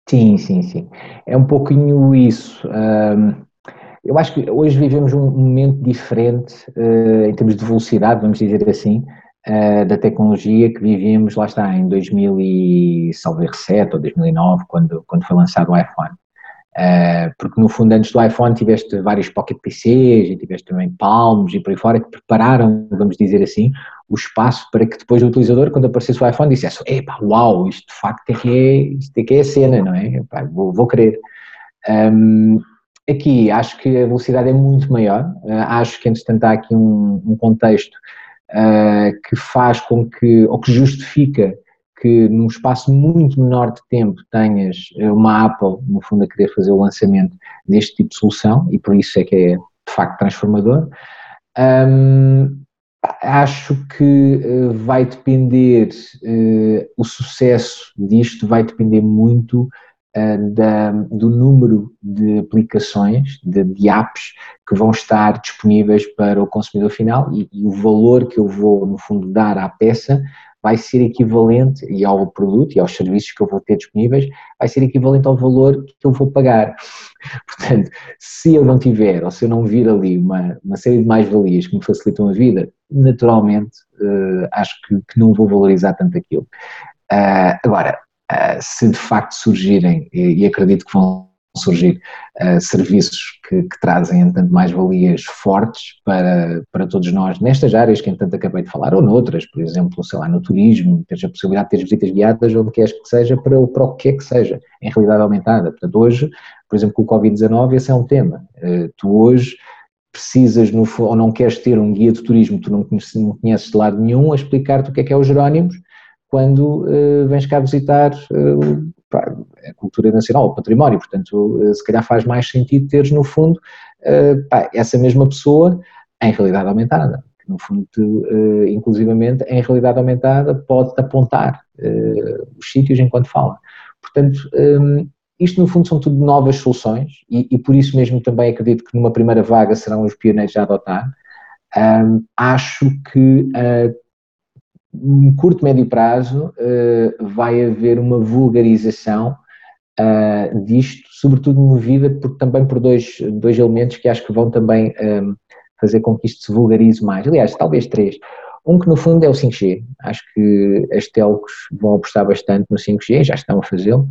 Speaker 5: Sim, sim, sim. É um pouquinho isso. eu acho que hoje vivemos um momento diferente uh, em termos de velocidade, vamos dizer assim, uh, da tecnologia que vivíamos, lá está, em 2007 ou 2009, quando, quando foi lançado o iPhone. Uh, porque no fundo antes do iPhone tiveste vários Pocket PCs e tiveste também Palms e por aí fora que prepararam, vamos dizer assim, o espaço para que depois o utilizador, quando aparecesse o iPhone, dissesse, epá, uau, isto de facto é que é, isto é, que é a cena, não é? Epá, vou, vou querer. Um, aqui acho que a velocidade é muito maior, uh, acho que entretanto há aqui um, um contexto uh, que faz com que, ou que justifica que num espaço muito menor de tempo tenhas eh, uma Apple, no fundo, a querer fazer o lançamento deste tipo de solução e por isso é que é de facto transformador. Um, Acho que uh, vai depender, uh, o sucesso disto vai depender muito uh, da, do número de aplicações, de, de, apps que vão estar disponíveis para o consumidor final e, e, o valor que eu vou, no fundo, dar à peça vai ser equivalente, e ao produto e aos serviços que eu vou ter disponíveis, vai ser equivalente ao valor que eu vou pagar. Portanto, se eu não tiver, ou se eu não vir ali uma, uma série de mais-valias que me facilitam a vida, naturalmente uh, acho que, que, não vou valorizar tanto aquilo. Uh, agora, uh, se de facto surgirem, e, e acredito que vão surgir uh, serviços que, que trazem, entanto, mais-valias fortes para, para todos nós nestas áreas que, entanto, acabei de falar, ou noutras, por exemplo, sei lá, no turismo, tens a possibilidade de ter visitas guiadas onde queres que seja, para, para o que quer que seja, em realidade aumentada. Portanto, hoje, por exemplo, com o Covid-19, esse é um tema. Uh, tu hoje precisas, no, ou não queres ter um guia de turismo, tu não conheces, não conheces de lado nenhum, a explicar-te o que é que é os Jerónimos, quando uh, vens cá visitar uh, pá, a cultura nacional, o património, portanto, uh, se calhar faz mais sentido teres no fundo pá, essa mesma pessoa em realidade aumentada, no fundo, inclusivamente, em realidade aumentada pode-te apontar os sítios enquanto fala. Portanto, um, isto no fundo são tudo novas soluções e, e, por isso mesmo também acredito que numa primeira vaga serão os pioneiros a adotar. Um, acho que um curto, médio prazo, uh, vai haver uma vulgarização uh, disto, sobretudo movida por, também por dois, dois elementos que acho que vão também um, ehm, fazer com que isto se vulgarize mais. Aliás, talvez três. Um que no fundo é o 5G. Acho que as telcos vão apostar bastante no 5G, já estão a fazê-lo,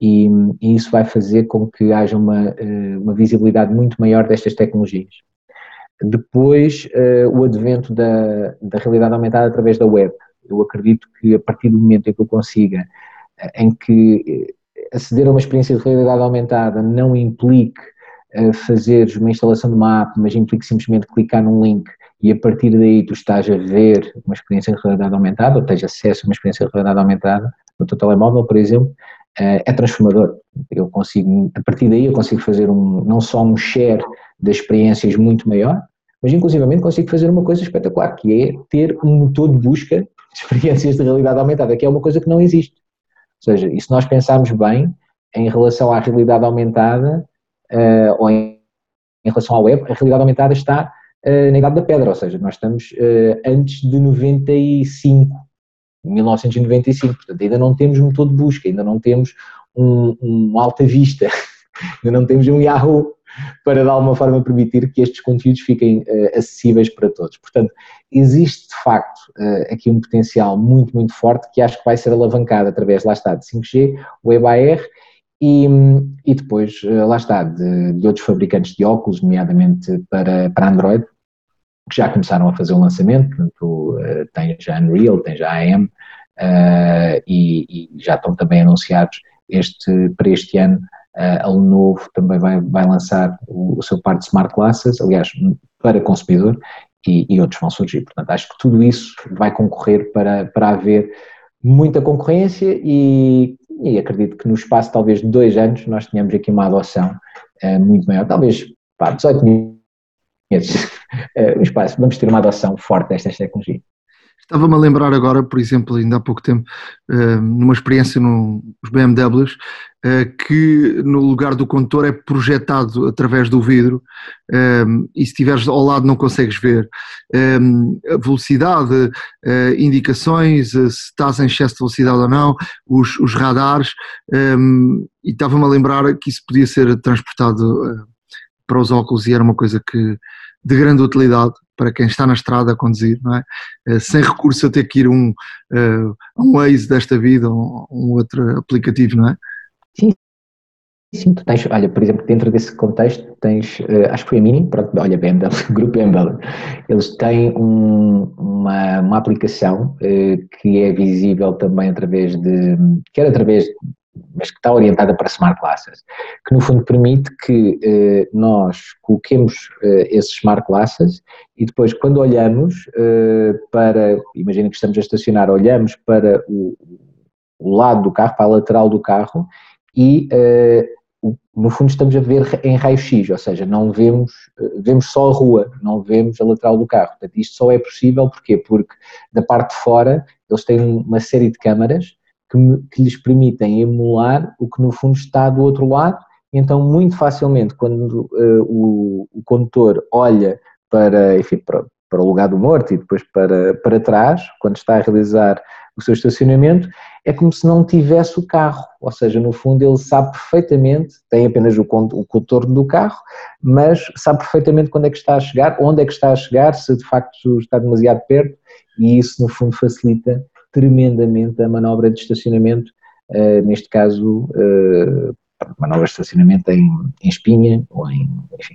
Speaker 5: e, e, isso vai fazer com que haja uma, eh, uma visibilidade muito maior destas tecnologias. Depois, uh, o advento da, da realidade aumentada através da web. Eu acredito que a partir do momento em que eu consiga, eh, em que eh, aceder a uma experiência de realidade aumentada não implique uh, fazeres uma instalação de uma app, mas implique simplesmente clicar num link e a partir daí tu estás a ver uma experiência de realidade aumentada, ou tens acesso a uma experiência de realidade aumentada no teu telemóvel, por exemplo, é transformador. Eu consigo, a partir daí eu consigo fazer um, não só um share das experiências muito maior, mas inclusivamente consigo fazer uma coisa espetacular, que é ter um motor de busca experiências de realidade aumentada, que é uma coisa que não existe. Ou seja, e se nós pensarmos bem em relação à realidade aumentada uh, ou em, em, relação à web, a realidade aumentada está uh, na idade da pedra, ou seja, nós estamos uh, antes de 95, 1995, portanto ainda não temos motor de busca, ainda não temos um, um Alta Vista, ainda não temos um Yahoo, para de alguma forma permitir que estes conteúdos fiquem uh, acessíveis para todos. Portanto, existe de facto uh, aqui um potencial muito, muito forte que acho que vai ser alavancado através, lá está, de 5G, WebAR e, e depois, uh, lá está, de, de, outros fabricantes de óculos, nomeadamente para, para Android, que já começaram a fazer o lançamento, portanto, tem já Unreal, tem já AM e, e já estão também anunciados este, para este ano a Lenovo também vai, vai lançar o, o seu par de Smart Glasses, aliás, para consumidor, e, e, outros vão surgir. Portanto, acho que tudo isso vai concorrer para, para haver muita concorrência e, e acredito que no espaço talvez de dois anos nós tenhamos aqui uma adoção uh, muito maior, talvez pá, 18 meses, uh, um espaço, vamos ter uma adoção forte destas tecnologias.
Speaker 2: Estava-me a lembrar agora, por exemplo, ainda há pouco tempo, uh, numa experiência nos BMWs, uh, que no lugar do condutor é projetado através do vidro um, e se estiveres ao lado não consegues ver. A velocidade, indicações, se estás em excesso de velocidade ou não, os, os radares, e estava-me a lembrar que isso podia ser transportado para os óculos e era uma coisa que de grande utilidade para quem está na estrada a conduzir, não é? Eh, sem recurso a ter que ir um, uh, um Waze desta vida ou um outro aplicativo, não é?
Speaker 5: Sim, sim, tu tens, olha, por exemplo, dentro desse contexto tens, uh, acho que foi a Mini, pronto, olha, BMW, Grupo BMW, eles têm um, uma, uma aplicação que é visível também através de, quer através mas que está orientada para smart classes, que no fundo permite que eh, nós coloquemos eh, esses smart classes e depois quando olhamos eh, para, imagina que estamos a estacionar, olhamos para o, o, lado do carro, para a lateral do carro e eh, no fundo estamos a ver em raio-x, ou seja, não vemos, vemos só a rua, não vemos a lateral do carro. Portanto, isto só é possível porquê? porque da parte de fora eles têm uma série de câmaras que, que lhes permitem emular o que no fundo está do outro lado, então muito facilmente quando uh, o, o condutor olha para, enfim, para, para o lugar do morto e depois para, para trás, quando está a realizar o seu estacionamento, é como se não tivesse o carro, ou seja, no fundo ele sabe perfeitamente, tem apenas o, o contorno do carro, mas sabe perfeitamente quando é que está a chegar, onde é que está a chegar, se de facto está demasiado perto, e isso no fundo facilita tremendamente a manobra de estacionamento, uh, neste caso, uh, manobra de estacionamento em, em espinha ou em, enfim,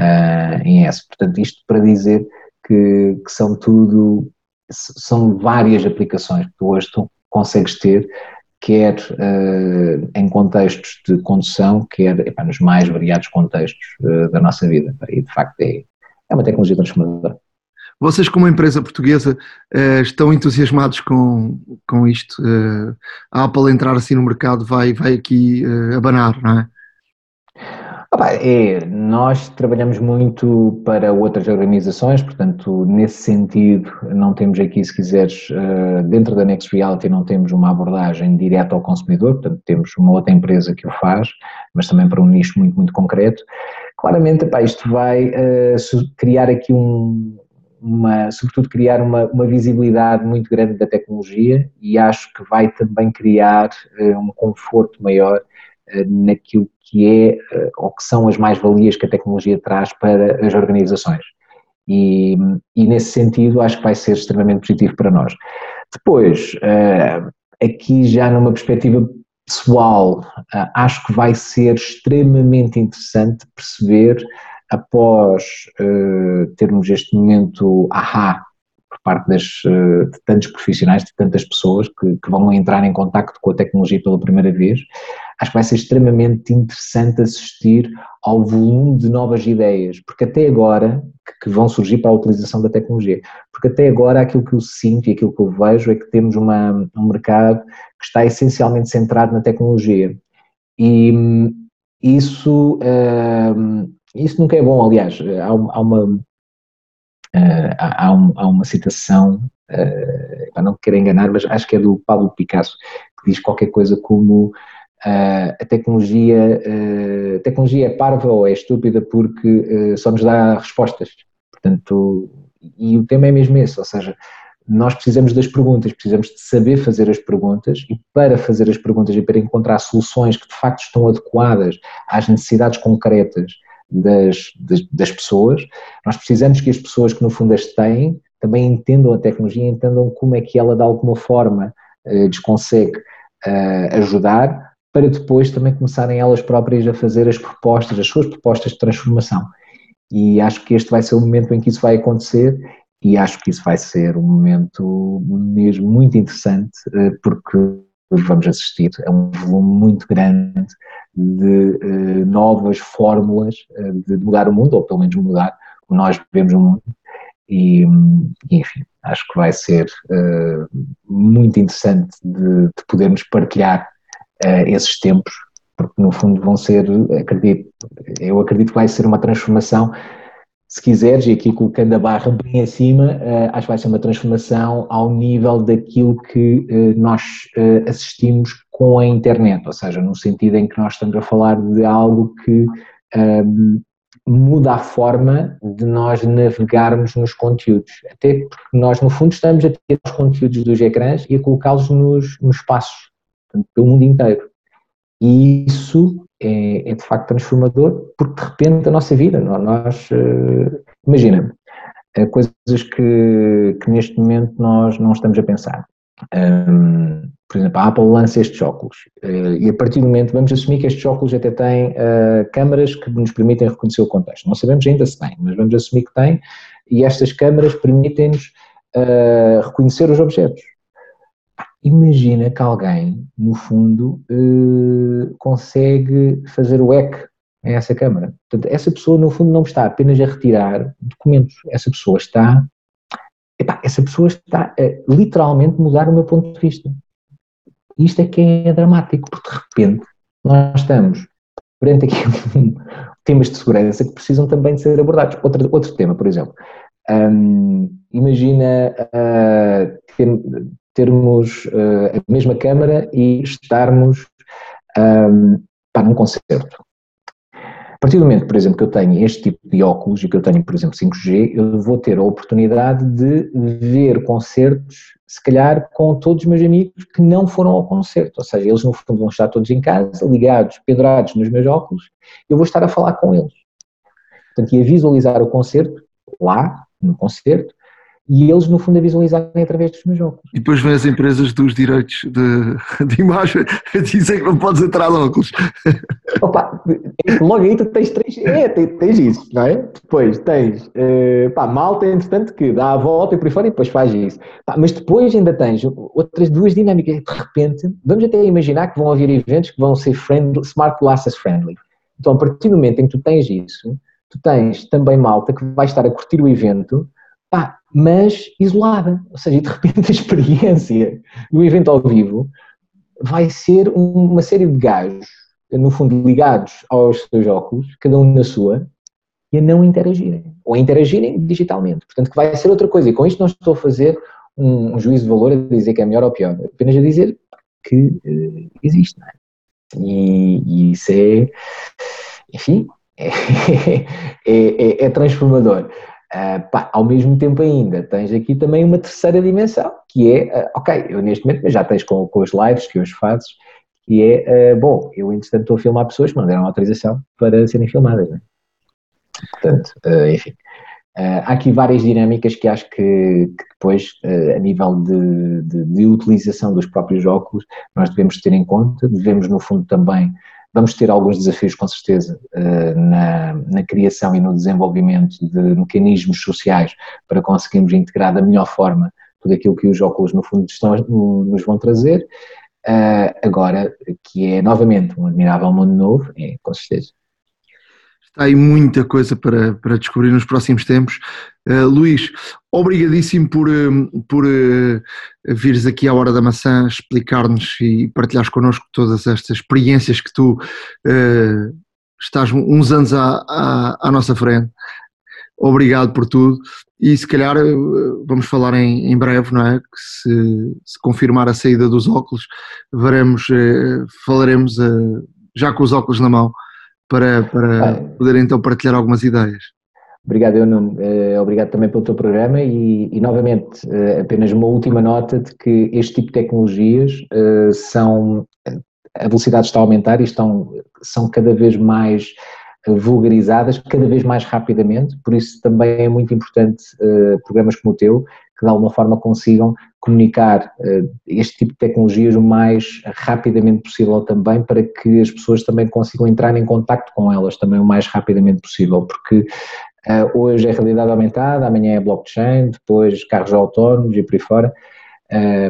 Speaker 5: uh, em S. Portanto, isto para dizer que, que são tudo são várias aplicações que tu hoje tu consegues ter, quer uh, em contextos de condução, quer nos mais variados contextos uh, da nossa vida. E de facto é, é uma tecnologia transformadora.
Speaker 2: Vocês, como empresa portuguesa, uh, estão entusiasmados com, com isto? a Apple entrar assim no mercado vai, vai aqui abanar, não é?
Speaker 5: É, nós trabalhamos muito para outras organizações, portanto, nesse sentido, não temos aqui, se quiseres, eh, dentro da Next Reality, não temos uma abordagem direta ao consumidor, portanto, temos uma outra empresa que o faz, mas também para um nicho muito, muito concreto. Claramente, isto vai criar aqui um, uma, sobretudo criar uma, uma, visibilidade muito grande da tecnologia e acho que vai também criar uh, um conforto maior uh, naquilo que é eh, ou que são as mais-valias que a tecnologia traz para as organizações. E, e, nesse sentido acho que vai ser extremamente positivo para nós. Depois, aqui já numa perspectiva pessoal, acho que vai ser extremamente interessante perceber, após termos este momento ahá por parte das, de tantos profissionais, de tantas pessoas que, que vão entrar em contacto com a tecnologia pela primeira vez, acho que vai ser extremamente interessante assistir ao volume de novas ideias, porque até agora, que vão surgir para a utilização da tecnologia, porque até agora aquilo que eu sinto e aquilo que eu vejo é que temos uma, um mercado que está essencialmente centrado na tecnologia. E hum, isso, uh, isso nunca é bom, aliás, há, há uma, uh, há, um, há, uma citação, uh, para não querer enganar, mas acho que é do Pablo Picasso, que diz qualquer coisa como Uh, a tecnologia, uh, tecnologia é parva ou é estúpida porque só nos dá respostas. Portanto, e o tema é mesmo esse, ou seja, nós precisamos das perguntas, precisamos de saber fazer as perguntas e para fazer as perguntas e para encontrar soluções que de facto estão adequadas às necessidades concretas das, das, das pessoas, nós precisamos que as pessoas que no fundo as têm também entendam a tecnologia, entendam como é que ela de alguma forma lhes consegue ajudar para depois também começarem elas próprias a fazer as propostas, as suas propostas de transformação. E acho que este vai ser o momento em que isso vai acontecer e acho que isso vai ser um momento mesmo muito interessante, eh, porque vamos assistir a um volume muito grande de eh, novas fórmulas eh, de mudar o mundo, ou pelo menos mudar como nós vemos o mundo. E, enfim, acho que vai ser muito interessante de, de podermos partilhar uh, esses tempos, porque no fundo vão ser, acredito, eu acredito que vai ser uma transformação, se quiseres, e aqui colocando a barra bem acima, uh, acho que vai ser uma transformação ao nível daquilo que uh, nós assistimos com a internet, ou seja, no sentido em que nós estamos a falar de algo que um, ehm, muda a forma de nós navegarmos nos conteúdos. Até porque nós, no fundo, estamos a ter os conteúdos dos ecrãs e a colocá-los nos, nos espaços portanto, pelo mundo inteiro. E isso é, é, de facto transformador, porque de repente a nossa vida, nós, uh, imagina, uh, coisas que, que neste momento nós não estamos a pensar. Um, por exemplo, a Apple lança estes óculos uh, e a partir do momento vamos assumir que estes óculos até têm câmaras que nos permitem reconhecer o contexto. Não sabemos ainda se tem, mas vamos assumir que tem e estas câmaras permitem-nos reconhecer os objetos. Imagina que alguém, no fundo, eh, consegue fazer o hack a essa câmara. Portanto, essa pessoa, no fundo, não está apenas a retirar documentos. Essa pessoa está. Epá, essa pessoa está a literalmente mudar o meu ponto de vista. Isto é que é dramático, porque de repente nós estamos perante aqui temas de segurança que precisam também de ser abordados. Outro, outro tema, por exemplo, um, imagina uh, ter, termos uh, a mesma câmara e estarmos um, para num concerto. A partir do momento, por exemplo, que eu tenho este tipo de óculos e que eu tenho, por exemplo, 5G, eu vou ter a oportunidade de ver concertos, se calhar, com todos os meus amigos que não foram ao concerto. Ou seja, eles no fundo vão estar todos em casa, ligados, pendurados nos meus óculos, eu vou estar a falar com eles. Portanto, ia visualizar o concerto lá, no concerto, e eles, no fundo, a visualizarem através dos meus óculos.
Speaker 2: E depois vêm as empresas dos direitos de, de imagem a dizer que não podes entrar de óculos.
Speaker 5: Opa, logo aí tu tens três. É, tens, isso, não é? Depois tens uh, pá, malta, entretanto, que dá a volta e por aí fora e depois faz isso. Pá, mas depois ainda tens outras duas dinâmicas. De repente, vamos até imaginar que vão haver eventos que vão ser friendly, smart glasses friendly. Então, a partir do momento em que tu tens isso, tu tens também malta que vai estar a curtir o evento pá, mas isolada. Ou seja, de repente a experiência do evento ao vivo vai ser uma série de gajos, no fundo ligados aos seus óculos, cada um na sua, e a não interagirem, ou a interagirem digitalmente. Portanto, que vai ser outra coisa. E com isto não estou a fazer um, juízo de valor a dizer que é melhor ou pior, apenas a dizer que uh, existe. É? E, e, isso é, enfim, é, é, é transformador. Uh, pá, ao mesmo tempo ainda tens aqui também uma terceira dimensão, que é, uh, ok, eu neste momento já tens com, com os lives que hoje fazes, que é, uh, bom, eu entretanto estou a filmar pessoas que não deram autorização para serem filmadas, né? Portanto, enfim. há aqui várias dinâmicas que acho que, que depois, a nível de, de, de utilização dos próprios óculos, nós devemos ter em conta, devemos no fundo também Vamos ter alguns desafios, com certeza, eh, na, na, criação e no desenvolvimento de mecanismos sociais para conseguirmos integrar da melhor forma tudo aquilo que os óculos, no fundo, estão, nos vão trazer. Eh, agora, que é novamente um admirável mundo novo, é com certeza.
Speaker 2: Está aí muita coisa para, para descobrir nos próximos tempos. Uh, Luís, obrigadíssimo por, uh, por uh, vires aqui à Hora da Maçã explicar-nos e partilhares connosco todas estas experiências que tu uh, estás uns anos à, à, à, nossa frente. Obrigado por tudo e se calhar vamos falar em, em breve, não é? Que se, se confirmar a saída dos óculos, veremos, falaremos já com os óculos na mão para, para poder então partilhar algumas ideias.
Speaker 5: Obrigado, eu não, eh, obrigado também pelo teu programa e, e, novamente eh, apenas uma última nota de que este tipo de tecnologias eh, são a velocidade está a aumentar e estão, são cada vez mais vulgarizadas, cada vez mais rapidamente, por isso também é muito importante programas como o teu que de alguma forma consigam comunicar uh, este tipo de tecnologias o mais rapidamente possível também para que as pessoas também consigam entrar em contacto com elas também o mais rapidamente possível, porque uh, hoje é realidade aumentada, amanhã é blockchain, depois carros autónomos e por aí fora.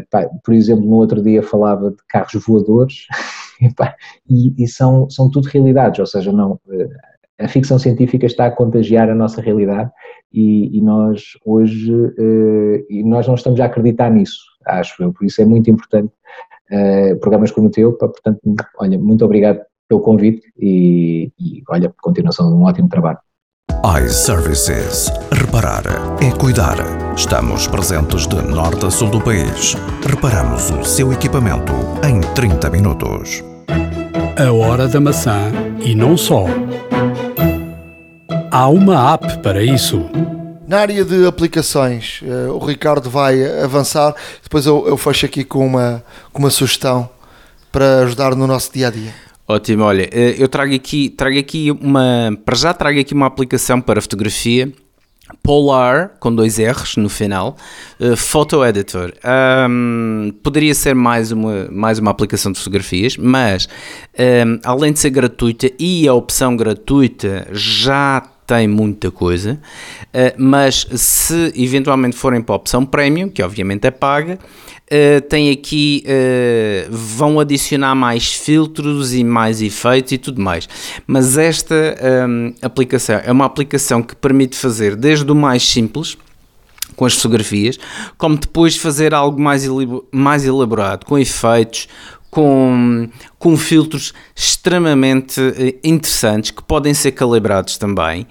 Speaker 5: Pá, por exemplo, no outro dia falava de carros voadores e, e, e, são, são tudo realidades, ou seja, não, a ficção científica está a contagiar a nossa realidade e, e nós hoje uh, e nós não estamos a acreditar nisso, acho eu, por isso é muito importante uh, programas como o teu, portanto, olha, muito obrigado pelo convite e, e olha, continuação de um ótimo trabalho.
Speaker 3: iServices. Reparar é cuidar. Estamos presentes de norte a sul do país. Reparamos o seu equipamento em 30 minutos.
Speaker 1: A hora da maçã e não só. Há uma app para isso.
Speaker 2: Na área de aplicações, uh, o Ricardo vai avançar, depois eu, eu fecho aqui com uma, com uma sugestão para ajudar no nosso dia a dia.
Speaker 4: Ótimo, olha, eh, eu trago aqui, trago aqui uma. Para já trago aqui uma aplicação para fotografia. Polar, com dois R's no final, uh, Photo Editor. Um, poderia ser mais uma, mais uma aplicação de fotografias, mas um, além de ser gratuita e a opção gratuita já tem muita coisa, eh, mas se eventualmente forem para a opção Premium, que obviamente é paga, Uh, tem aqui, uh, vão adicionar mais filtros e mais efeitos e tudo mais. Mas esta ehm, aplicação é uma aplicação que permite fazer desde o mais simples, com as fotografias, como depois fazer algo mais, mais elaborado, com efeitos, com, com filtros extremamente eh, interessantes que podem ser calibrados também.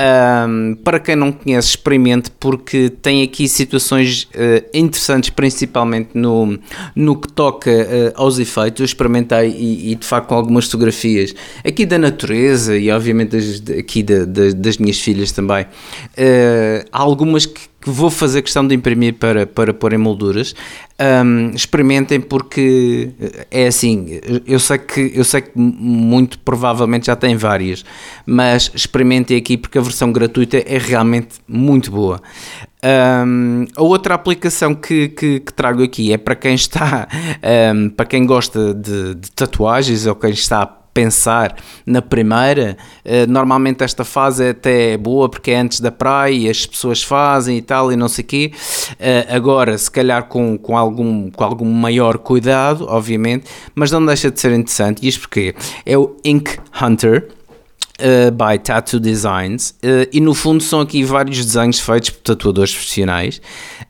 Speaker 4: Um, para quem não conhece, experimente porque tem aqui situações uh, interessantes, principalmente no, no que toca uh, aos efeitos. Eu experimentei e, e, de facto com algumas fotografias aqui da natureza e obviamente das, aqui da, da, das minhas filhas também. Uh, há algumas que, que vou fazer questão de imprimir para, para pôr em molduras. Um, experimentem porque é assim, eu sei que eu sei que muito provavelmente já tem várias, mas experimentem aqui porque a versão gratuita é realmente muito boa. Um, a outra aplicação que, que, que, trago aqui é para quem está, um, para quem gosta de, de tatuagens ou quem está pensar na primeira, eh, normalmente esta fase é até boa porque é antes da praia e as pessoas fazem e tal e não sei o quê. Eh, agora, se calhar com, com, algum, com algum maior cuidado, obviamente, mas não deixa de ser interessante. E isto porque é o Ink Hunter. Uh, by Tattoo Designs uh, e no fundo são aqui vários desenhos feitos por tatuadores profissionais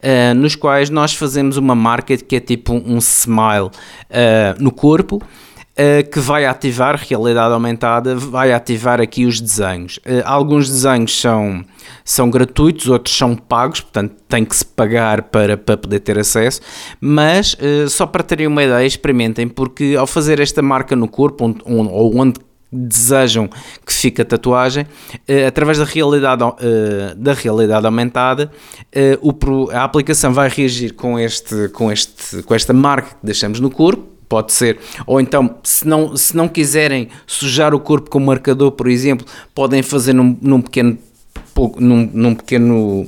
Speaker 4: uh, nos quais nós fazemos uma marca que é tipo um smile no corpo uh, que vai ativar realidade aumentada, vai ativar aqui os desenhos. Uh, alguns desenhos são, são gratuitos, outros são pagos, portanto tem que se pagar para, para poder ter acesso, mas uh, só para terem uma ideia, experimentem, porque ao fazer esta marca no corpo, onde, onde, ou onde desejam que fique a tatuagem, uh, através da realidade, uh, da realidade aumentada, uh, o, a aplicação vai reagir com, este, com, este, com esta marca que deixamos no corpo, pode ser. Ou então, se não, se não quiserem sujar o corpo com marcador, por exemplo, podem fazer num, num pequeno num, num pequeno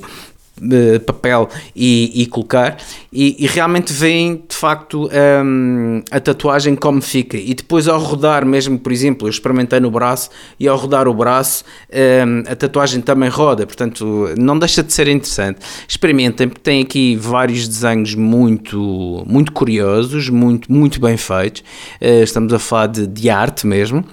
Speaker 4: papel e, e colocar. E, e, realmente veem de facto um, a tatuagem como fica. E depois ao rodar mesmo por exemplo eu experimentei no braço e ao rodar o braço um, a tatuagem também roda. Portanto não deixa de ser interessante. Experimentem porque tem aqui vários desenhos muito muito curiosos muito muito bem feitos. Uh, estamos a falar de, de arte mesmo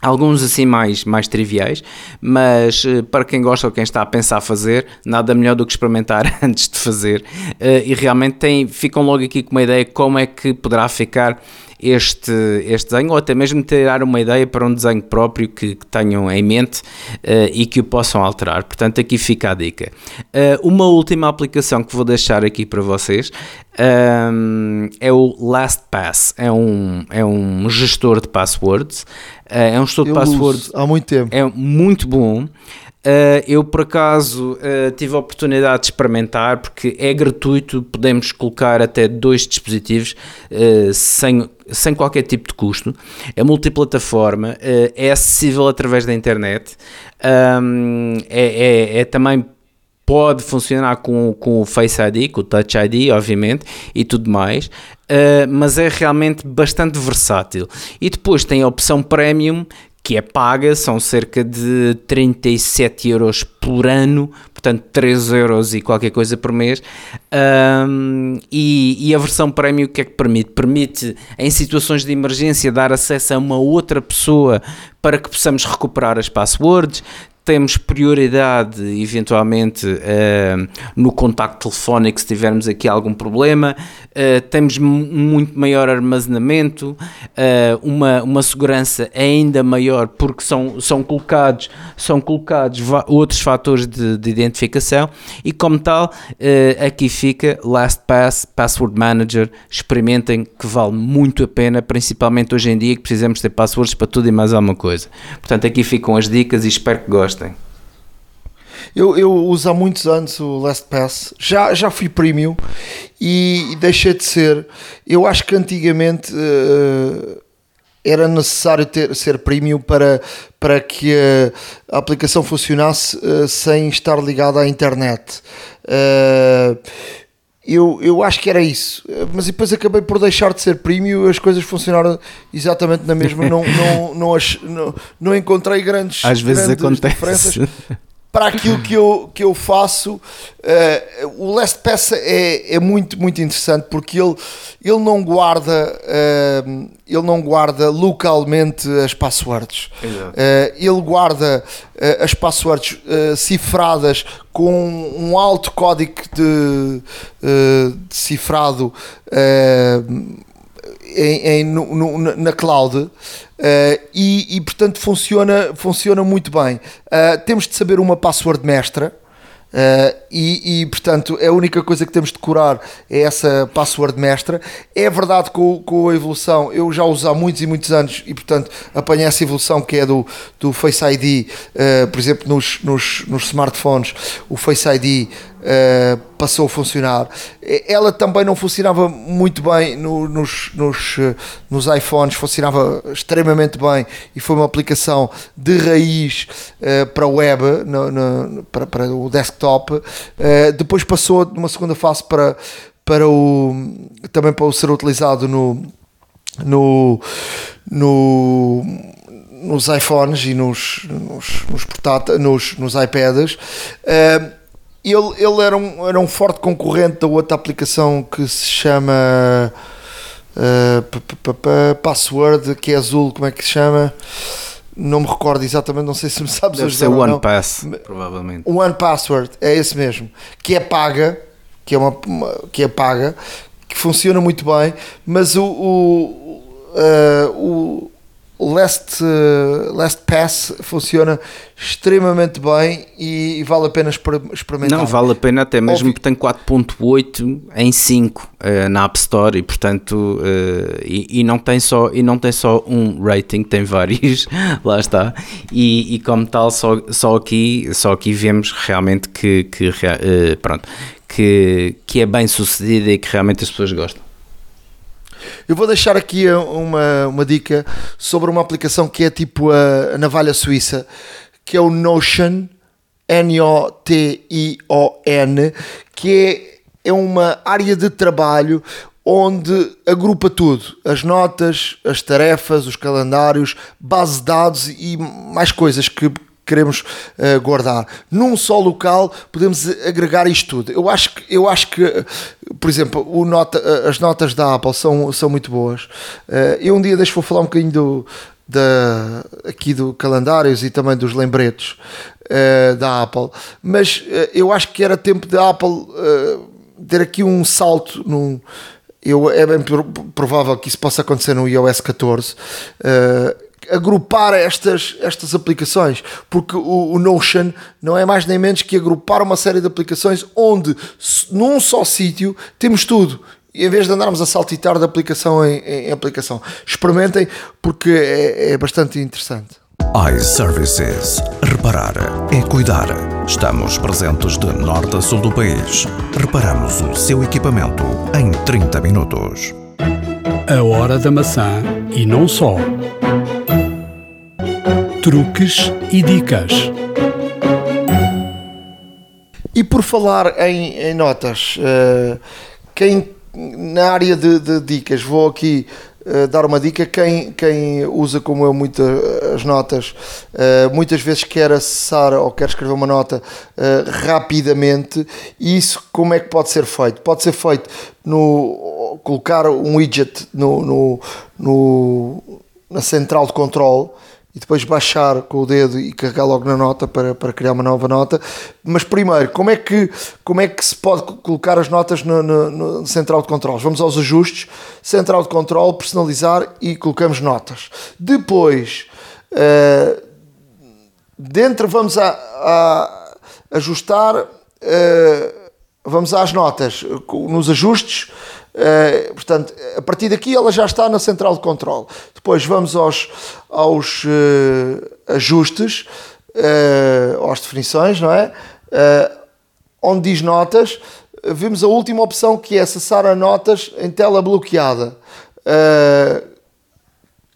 Speaker 4: Alguns assim mais, mais triviais, mas uh, para quem gosta ou quem está a pensar fazer, nada melhor do que experimentar antes de fazer. Uh, e realmente tem, ficam logo aqui com uma ideia como é que poderá ficar este, este desenho, ou até mesmo tirar uma ideia para um desenho próprio que, que tenham em mente uh, e que o possam alterar. Portanto, aqui fica a dica. uma última aplicação que vou deixar aqui para vocês um, é o LastPass, é um, é um gestor de passwords. Uh, é um gestor de passwords.
Speaker 2: Há muito tempo.
Speaker 4: É muito bom. Uh, eu, por acaso, uh, tive a oportunidade de experimentar porque é gratuito, podemos colocar até dois dispositivos uh, sem, sem qualquer tipo de custo. É multiplataforma, é acessível através da internet, um, é, é, é também pode funcionar com, com o Face ID, com o Touch ID, obviamente, e tudo mais, uh, mas é realmente bastante versátil. E depois tem a opção Premium, que é paga, são cerca de 37 euros por ano, portanto 3 euros e qualquer coisa por mês. Um, e, e, a versão Premium o que é que permite? Permite, em situações de emergência, dar acesso a uma outra pessoa para que possamos recuperar as passwords temos prioridade eventualmente uh, no contacto telefónico se tivermos aqui algum problema, uh, temos muito maior armazenamento, uh, uma, uma segurança ainda maior porque são, são colocados, são colocados outros fatores de, de identificação e como tal aqui fica LastPass, Password Manager, experimentem que vale muito a pena, principalmente hoje em dia que precisamos ter passwords para tudo e mais alguma coisa. Portanto aqui ficam as dicas e espero que gostem.
Speaker 2: Eu, eu uso há muitos anos o LastPass, já, já fui premium e, deixei de ser. Eu acho que antigamente uh, era necessário ter, ser premium para, para que a, a aplicação funcionasse uh, sem estar ligada à internet. Uh, eu, eu acho que era isso, mas depois acabei por deixar de ser premium e as coisas funcionaram exatamente na mesma. não, não, não, não, não encontrei grandes,
Speaker 4: Às vezes
Speaker 2: grandes
Speaker 4: acontece.
Speaker 2: diferenças para aquilo que eu, que eu faço, uh, o Last Pass é, é muito, muito interessante porque ele, ele não guarda uh, ele não guarda localmente as passwords. Uh, ele guarda as passwords cifradas com um alto código de, de cifrado em, em, no, no, na cloud uh, e, e, portanto funciona, funciona muito bem. Uh, temos de saber uma password mestra. Uh, e, e, portanto a única coisa que temos de curar é essa password mestra. É verdade com, com a evolução, eu já uso há muitos e muitos anos e portanto apanhei essa evolução que é do, do Face ID, uh, por exemplo, nos, nos, nos smartphones, o Face ID Uh, passou a funcionar. Ela também não funcionava muito bem no, nos, nos, nos iPhones, funcionava extremamente bem e foi uma aplicação de raiz uh, para a web, no, no, para, para o desktop. Uh, depois passou de uma segunda fase para, para o, também para o ser utilizado no, no, no nos iPhones e nos, nos, nos, nos, nos iPads. Uh, ele, ele era, um, era um forte concorrente da outra aplicação que se chama uh, Password, que é azul, como é que se chama? Não me recordo exatamente, não sei se me sabes
Speaker 4: Deve ser One Pass, provavelmente.
Speaker 2: One Password, é esse mesmo, que é paga, que é uma, uma que é paga, que funciona muito bem, mas o, o, uh, o Last, uh, Last Pass funciona extremamente bem e, e vale a pena experimentar.
Speaker 4: Não, vale a pena até mesmo porque tem 4.8 em 5 uh, na App Store e portanto uh, e, e, não tem só, e não tem só um rating, tem vários, lá está e, e, como tal só, só, aqui, só aqui vemos realmente que, que, pronto, que, que é bem sucedida e que realmente as pessoas gostam.
Speaker 2: Eu vou deixar aqui uma, uma dica sobre uma aplicação que é tipo a, a navalha suíça, que é o Notion, N-O-T-I-O-N, que é, é uma área de trabalho onde agrupa tudo: as notas, as tarefas, os calendários, base de dados e mais coisas que queremos uh, guardar. Num só local podemos agregar isto tudo. Eu acho que, eu acho que por exemplo, nota, eh, as notas da Apple são, são muito boas. Uh, eu um dia deixo vou falar um bocadinho do, da, aqui do calendários e também dos lembretes uh, da Apple, mas uh, eu acho que era tempo da Apple uh, ter aqui um salto num, eu, é bem provável que isso possa acontecer no iOS 14 agrupar estas, estas aplicações, porque o, o, Notion não é mais nem menos que agrupar uma série de aplicações onde num só sítio temos tudo. Em vez de andarmos a saltitar de aplicação em, em aplicação, experimentem porque é, é bastante interessante.
Speaker 3: iServices. Reparar é cuidar. Estamos presentes de norte a sul do país. Reparamos o seu equipamento em 30 minutos.
Speaker 1: A hora da maçã e não só truques e dicas.
Speaker 2: E por falar em, em notas, uh, quem na área de, de, dicas, vou aqui uh, dar uma dica. Quem, quem usa como eu muitas notas, uh, muitas vezes quer acessar ou quer escrever uma nota rapidamente, e isso como é que pode ser feito? Pode ser feito no colocar um widget no, no, no na central de controle e depois baixar com o dedo e carregar logo na nota para, para criar uma nova nota. Mas primeiro, como é que, como é que se pode colocar as notas no, no, no central de controles? Vamos aos ajustes, central de controle, personalizar e colocamos notas. Depois, uh, dentro vamos a, a ajustar, uh, vamos às notas, nos ajustes, Uh, portanto, a partir daqui ela já está na central de controle. Depois vamos aos, aos uh, ajustes, uh, às definições, não é? onde diz notas, vemos a última opção que é acessar a notas em tela bloqueada.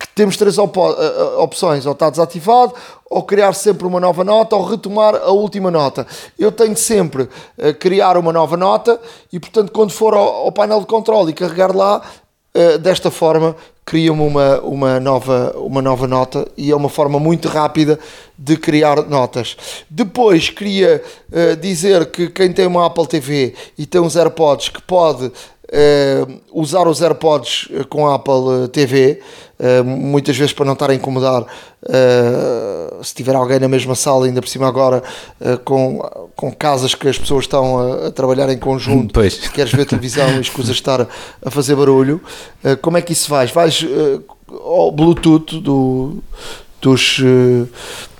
Speaker 2: Que temos três op opções, ou está desativado, ou criar sempre uma nova nota ou retomar a última nota. Eu tenho sempre uh, criar uma nova nota e, portanto, quando for ao, ao painel de controle e carregar lá, desta forma, cria-me uma, uma, nova, uma nova nota e é uma forma muito rápida de criar notas. Depois queria uh, dizer que quem tem uma Apple TV e tem uns AirPods que pode uh, usar os AirPods com a Apple TV, uh, muitas vezes para não estar a incomodar uh, se tiver alguém na mesma sala, ainda por cima agora com, com casas que as pessoas estão a, a trabalhar em conjunto,
Speaker 4: pois.
Speaker 2: se queres ver televisão e escusas estar a, a fazer barulho, como é que isso vais? Vais ao Bluetooth do, dos,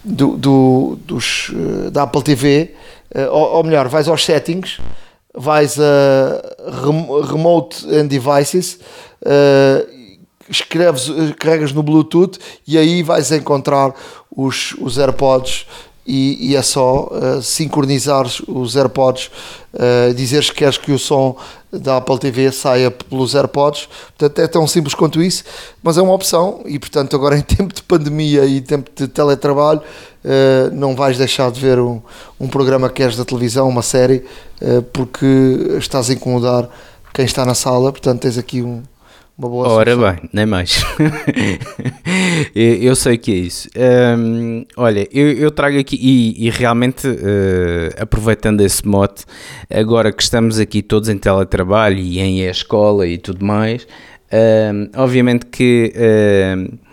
Speaker 2: do, do, dos, da Apple TV, ou, ou melhor, vais aos settings vais a Remote and Devices, uh, escreves, carregas no Bluetooth e aí vais encontrar os, os AirPods e, e é só uh, sincronizar os AirPods, uh, dizeres que queres que o som da Apple TV saia pelos AirPods. Portanto, é tão simples quanto isso, mas é uma opção e, portanto, agora em tempo de pandemia e tempo de teletrabalho, uh, não vais deixar de ver um, um programa que queres da televisão, uma série, uh, porque estás a incomodar quem está na sala. Portanto, tens aqui um, uma boa
Speaker 4: Ora solução. bem, nem mais. eu sei que é isso. Um, olha, eu, eu, trago aqui, e, e realmente, uh, aproveitando esse mote, agora que estamos aqui todos em teletrabalho e em escola e tudo mais, obviamente que. Uh,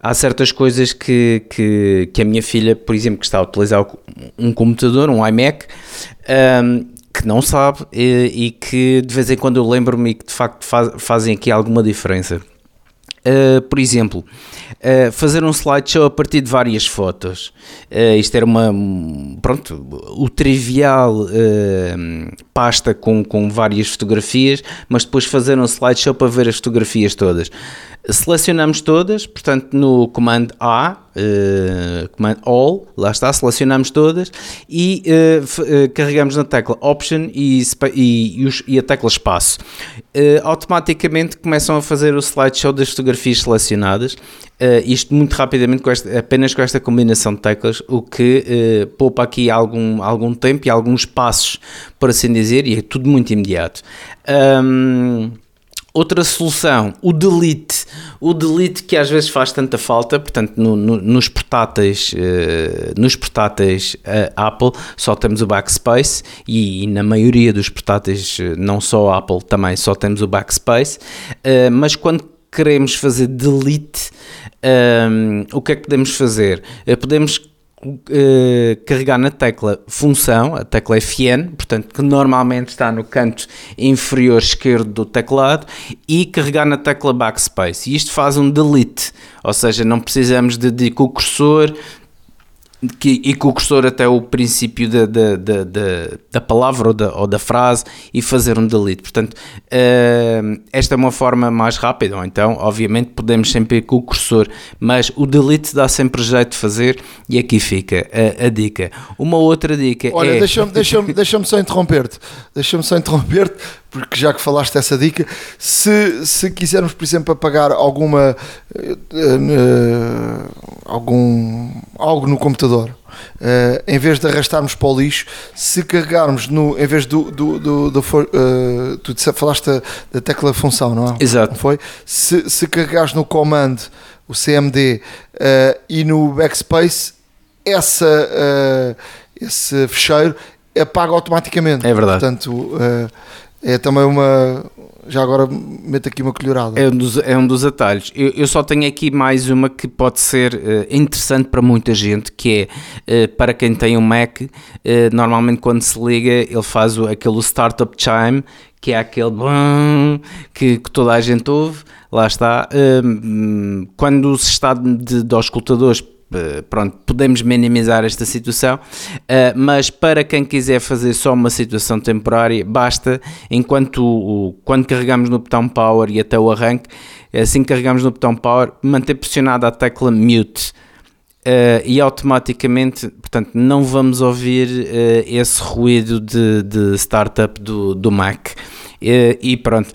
Speaker 4: há certas coisas que, que, que, a minha filha, por exemplo, que está a utilizar um computador, um iMac, um, que não sabe e, e, que de vez em quando eu lembro-me que de facto faz, fazem aqui alguma diferença. Uh, por exemplo, uh, fazer um slideshow a partir de várias fotos. Uh, isto era uma. Pronto, o trivial pasta com, com várias fotografias, mas depois fazer um slideshow para ver as fotografias todas. Selecionamos todas, portanto, no comando A, uh, comando All, lá está, selecionamos todas e uh, uh, carregamos na tecla Option e, e, e a tecla Espaço. automaticamente começam a fazer o slideshow das fotografias selecionadas, isto muito rapidamente, com esta, apenas com esta combinação de teclas, o que poupa aqui algum, algum tempo e alguns passos, por assim dizer, e é tudo muito imediato. Um, Outra solução, o delete. O delete que às vezes faz tanta falta, portanto, no, no, nos portáteis, uh, nos portáteis uh, Apple só temos o backspace e, e, na maioria dos portáteis, eh, não só Apple, também só temos o backspace. Uh, mas quando queremos fazer delete, um, o que é que podemos fazer? podemos uh, carregar na tecla função, a tecla FN, portanto, que normalmente está no canto inferior esquerdo do teclado, e carregar na tecla backspace. E isto faz um delete, ou seja, não precisamos de, de com o cursor que, e com o cursor até o princípio da, da, da, da, da palavra ou da, ou da frase e fazer um delete. Portanto, uh, esta é uma forma mais rápida, ou então, obviamente, podemos sempre ir com o cursor, mas o delete dá sempre jeito de fazer e aqui fica a, a dica. Uma outra dica
Speaker 2: Olha,
Speaker 4: é...
Speaker 2: deixa-me deixa deixa só interromper-te, deixa-me só interromper-te, porque já que falaste dessa dica, se, se quisermos, por exemplo, apagar alguma uh, uh, algum algo no computador, uh, em vez de arrastarmos para o lixo, se carregarmos no, em vez do, do, do, do tu falaste da, da, tecla função, não é?
Speaker 4: Exato.
Speaker 2: Não foi? Se, se carregares no comando, o CMD e no backspace, essa, esse fecheiro apaga automaticamente.
Speaker 4: É verdade.
Speaker 2: Portanto, é também uma. Já agora meto aqui uma colherada.
Speaker 4: É um dos, é um dos atalhos. Eu, eu só tenho aqui mais uma que pode ser uh, interessante para muita gente, que é uh, para quem tem um Mac, uh, normalmente quando se liga ele faz o, aquele startup chime, que é aquele que, que toda a gente ouve, lá está. quando se está de, de auscultadores pronto, podemos minimizar esta situação, eh, mas para quem quiser fazer só uma situação temporária, basta, enquanto quando carregamos no botão Power e até o arranque, assim que carregamos no botão Power, manter pressionada a tecla Mute. Uh, e automaticamente, portanto, não vamos ouvir esse ruído de, de startup do, do Mac. E pronto,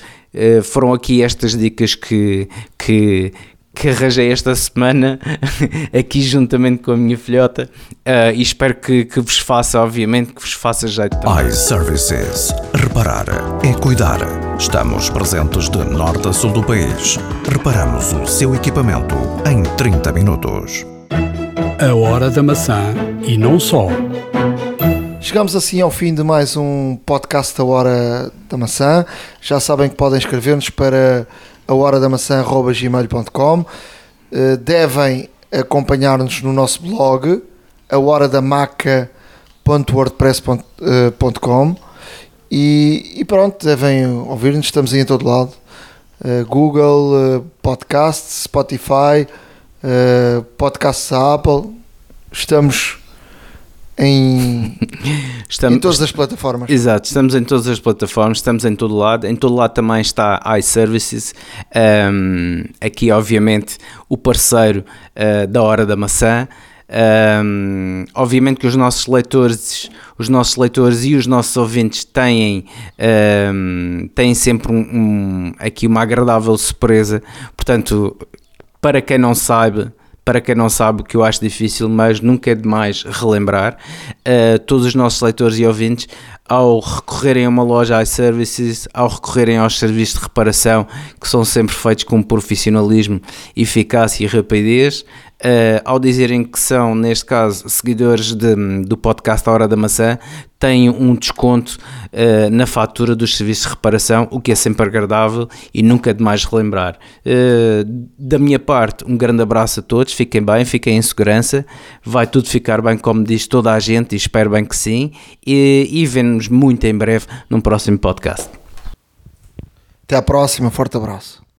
Speaker 4: foram aqui estas dicas que, que, que arranjei esta semana aqui juntamente com a minha filhota uh, e espero que, que, vos faça, obviamente, que vos faça jeito também.
Speaker 3: iServices. Reparar é cuidar. Estamos presentes de norte a sul do país. Reparamos o seu equipamento em 30 minutos.
Speaker 1: A hora da maçã e não só.
Speaker 2: Chegamos assim ao fim de mais um podcast da Hora da Maçã. Já sabem que podem escrever-nos para a hora da maçã.gmail.com. Eh, devem acompanhar-nos no nosso blog, a hora da maca.wordpress.com e, e pronto, devem ouvir-nos, estamos aí em todo lado. Uh, Google, Podcasts, Spotify, Podcasts Apple, estamos em,
Speaker 4: Estamos,
Speaker 2: em todas as plataformas.
Speaker 4: Exato, estamos em todas as plataformas, estamos em todo lado. Em todo lado também está iServices. Um, aqui, obviamente, o parceiro uh, da Hora da Maçã. Um, obviamente que os nossos leitores, os nossos leitores e os nossos ouvintes têm, um, têm sempre um, aqui uma agradável surpresa. Portanto, para quem não sabe, para quem não sabe, que eu acho difícil, mas nunca é demais relembrar, uh, todos os nossos leitores e ouvintes, ao recorrerem a uma loja iServices, ao recorrerem aos serviços de reparação, que são sempre feitos com profissionalismo, eficácia e rapidez, Uh, ao dizerem que são, neste caso, seguidores de, do podcast A Hora da Maçã, têm um desconto uh, na fatura dos serviços de reparação, o que é sempre agradável e nunca é demais relembrar. Uh, da minha parte, um grande abraço a todos, fiquem bem, fiquem em segurança, vai tudo ficar bem, como diz toda a gente, e espero bem que sim, e, e vemos muito em breve num próximo podcast.
Speaker 2: Até à próxima, forte abraço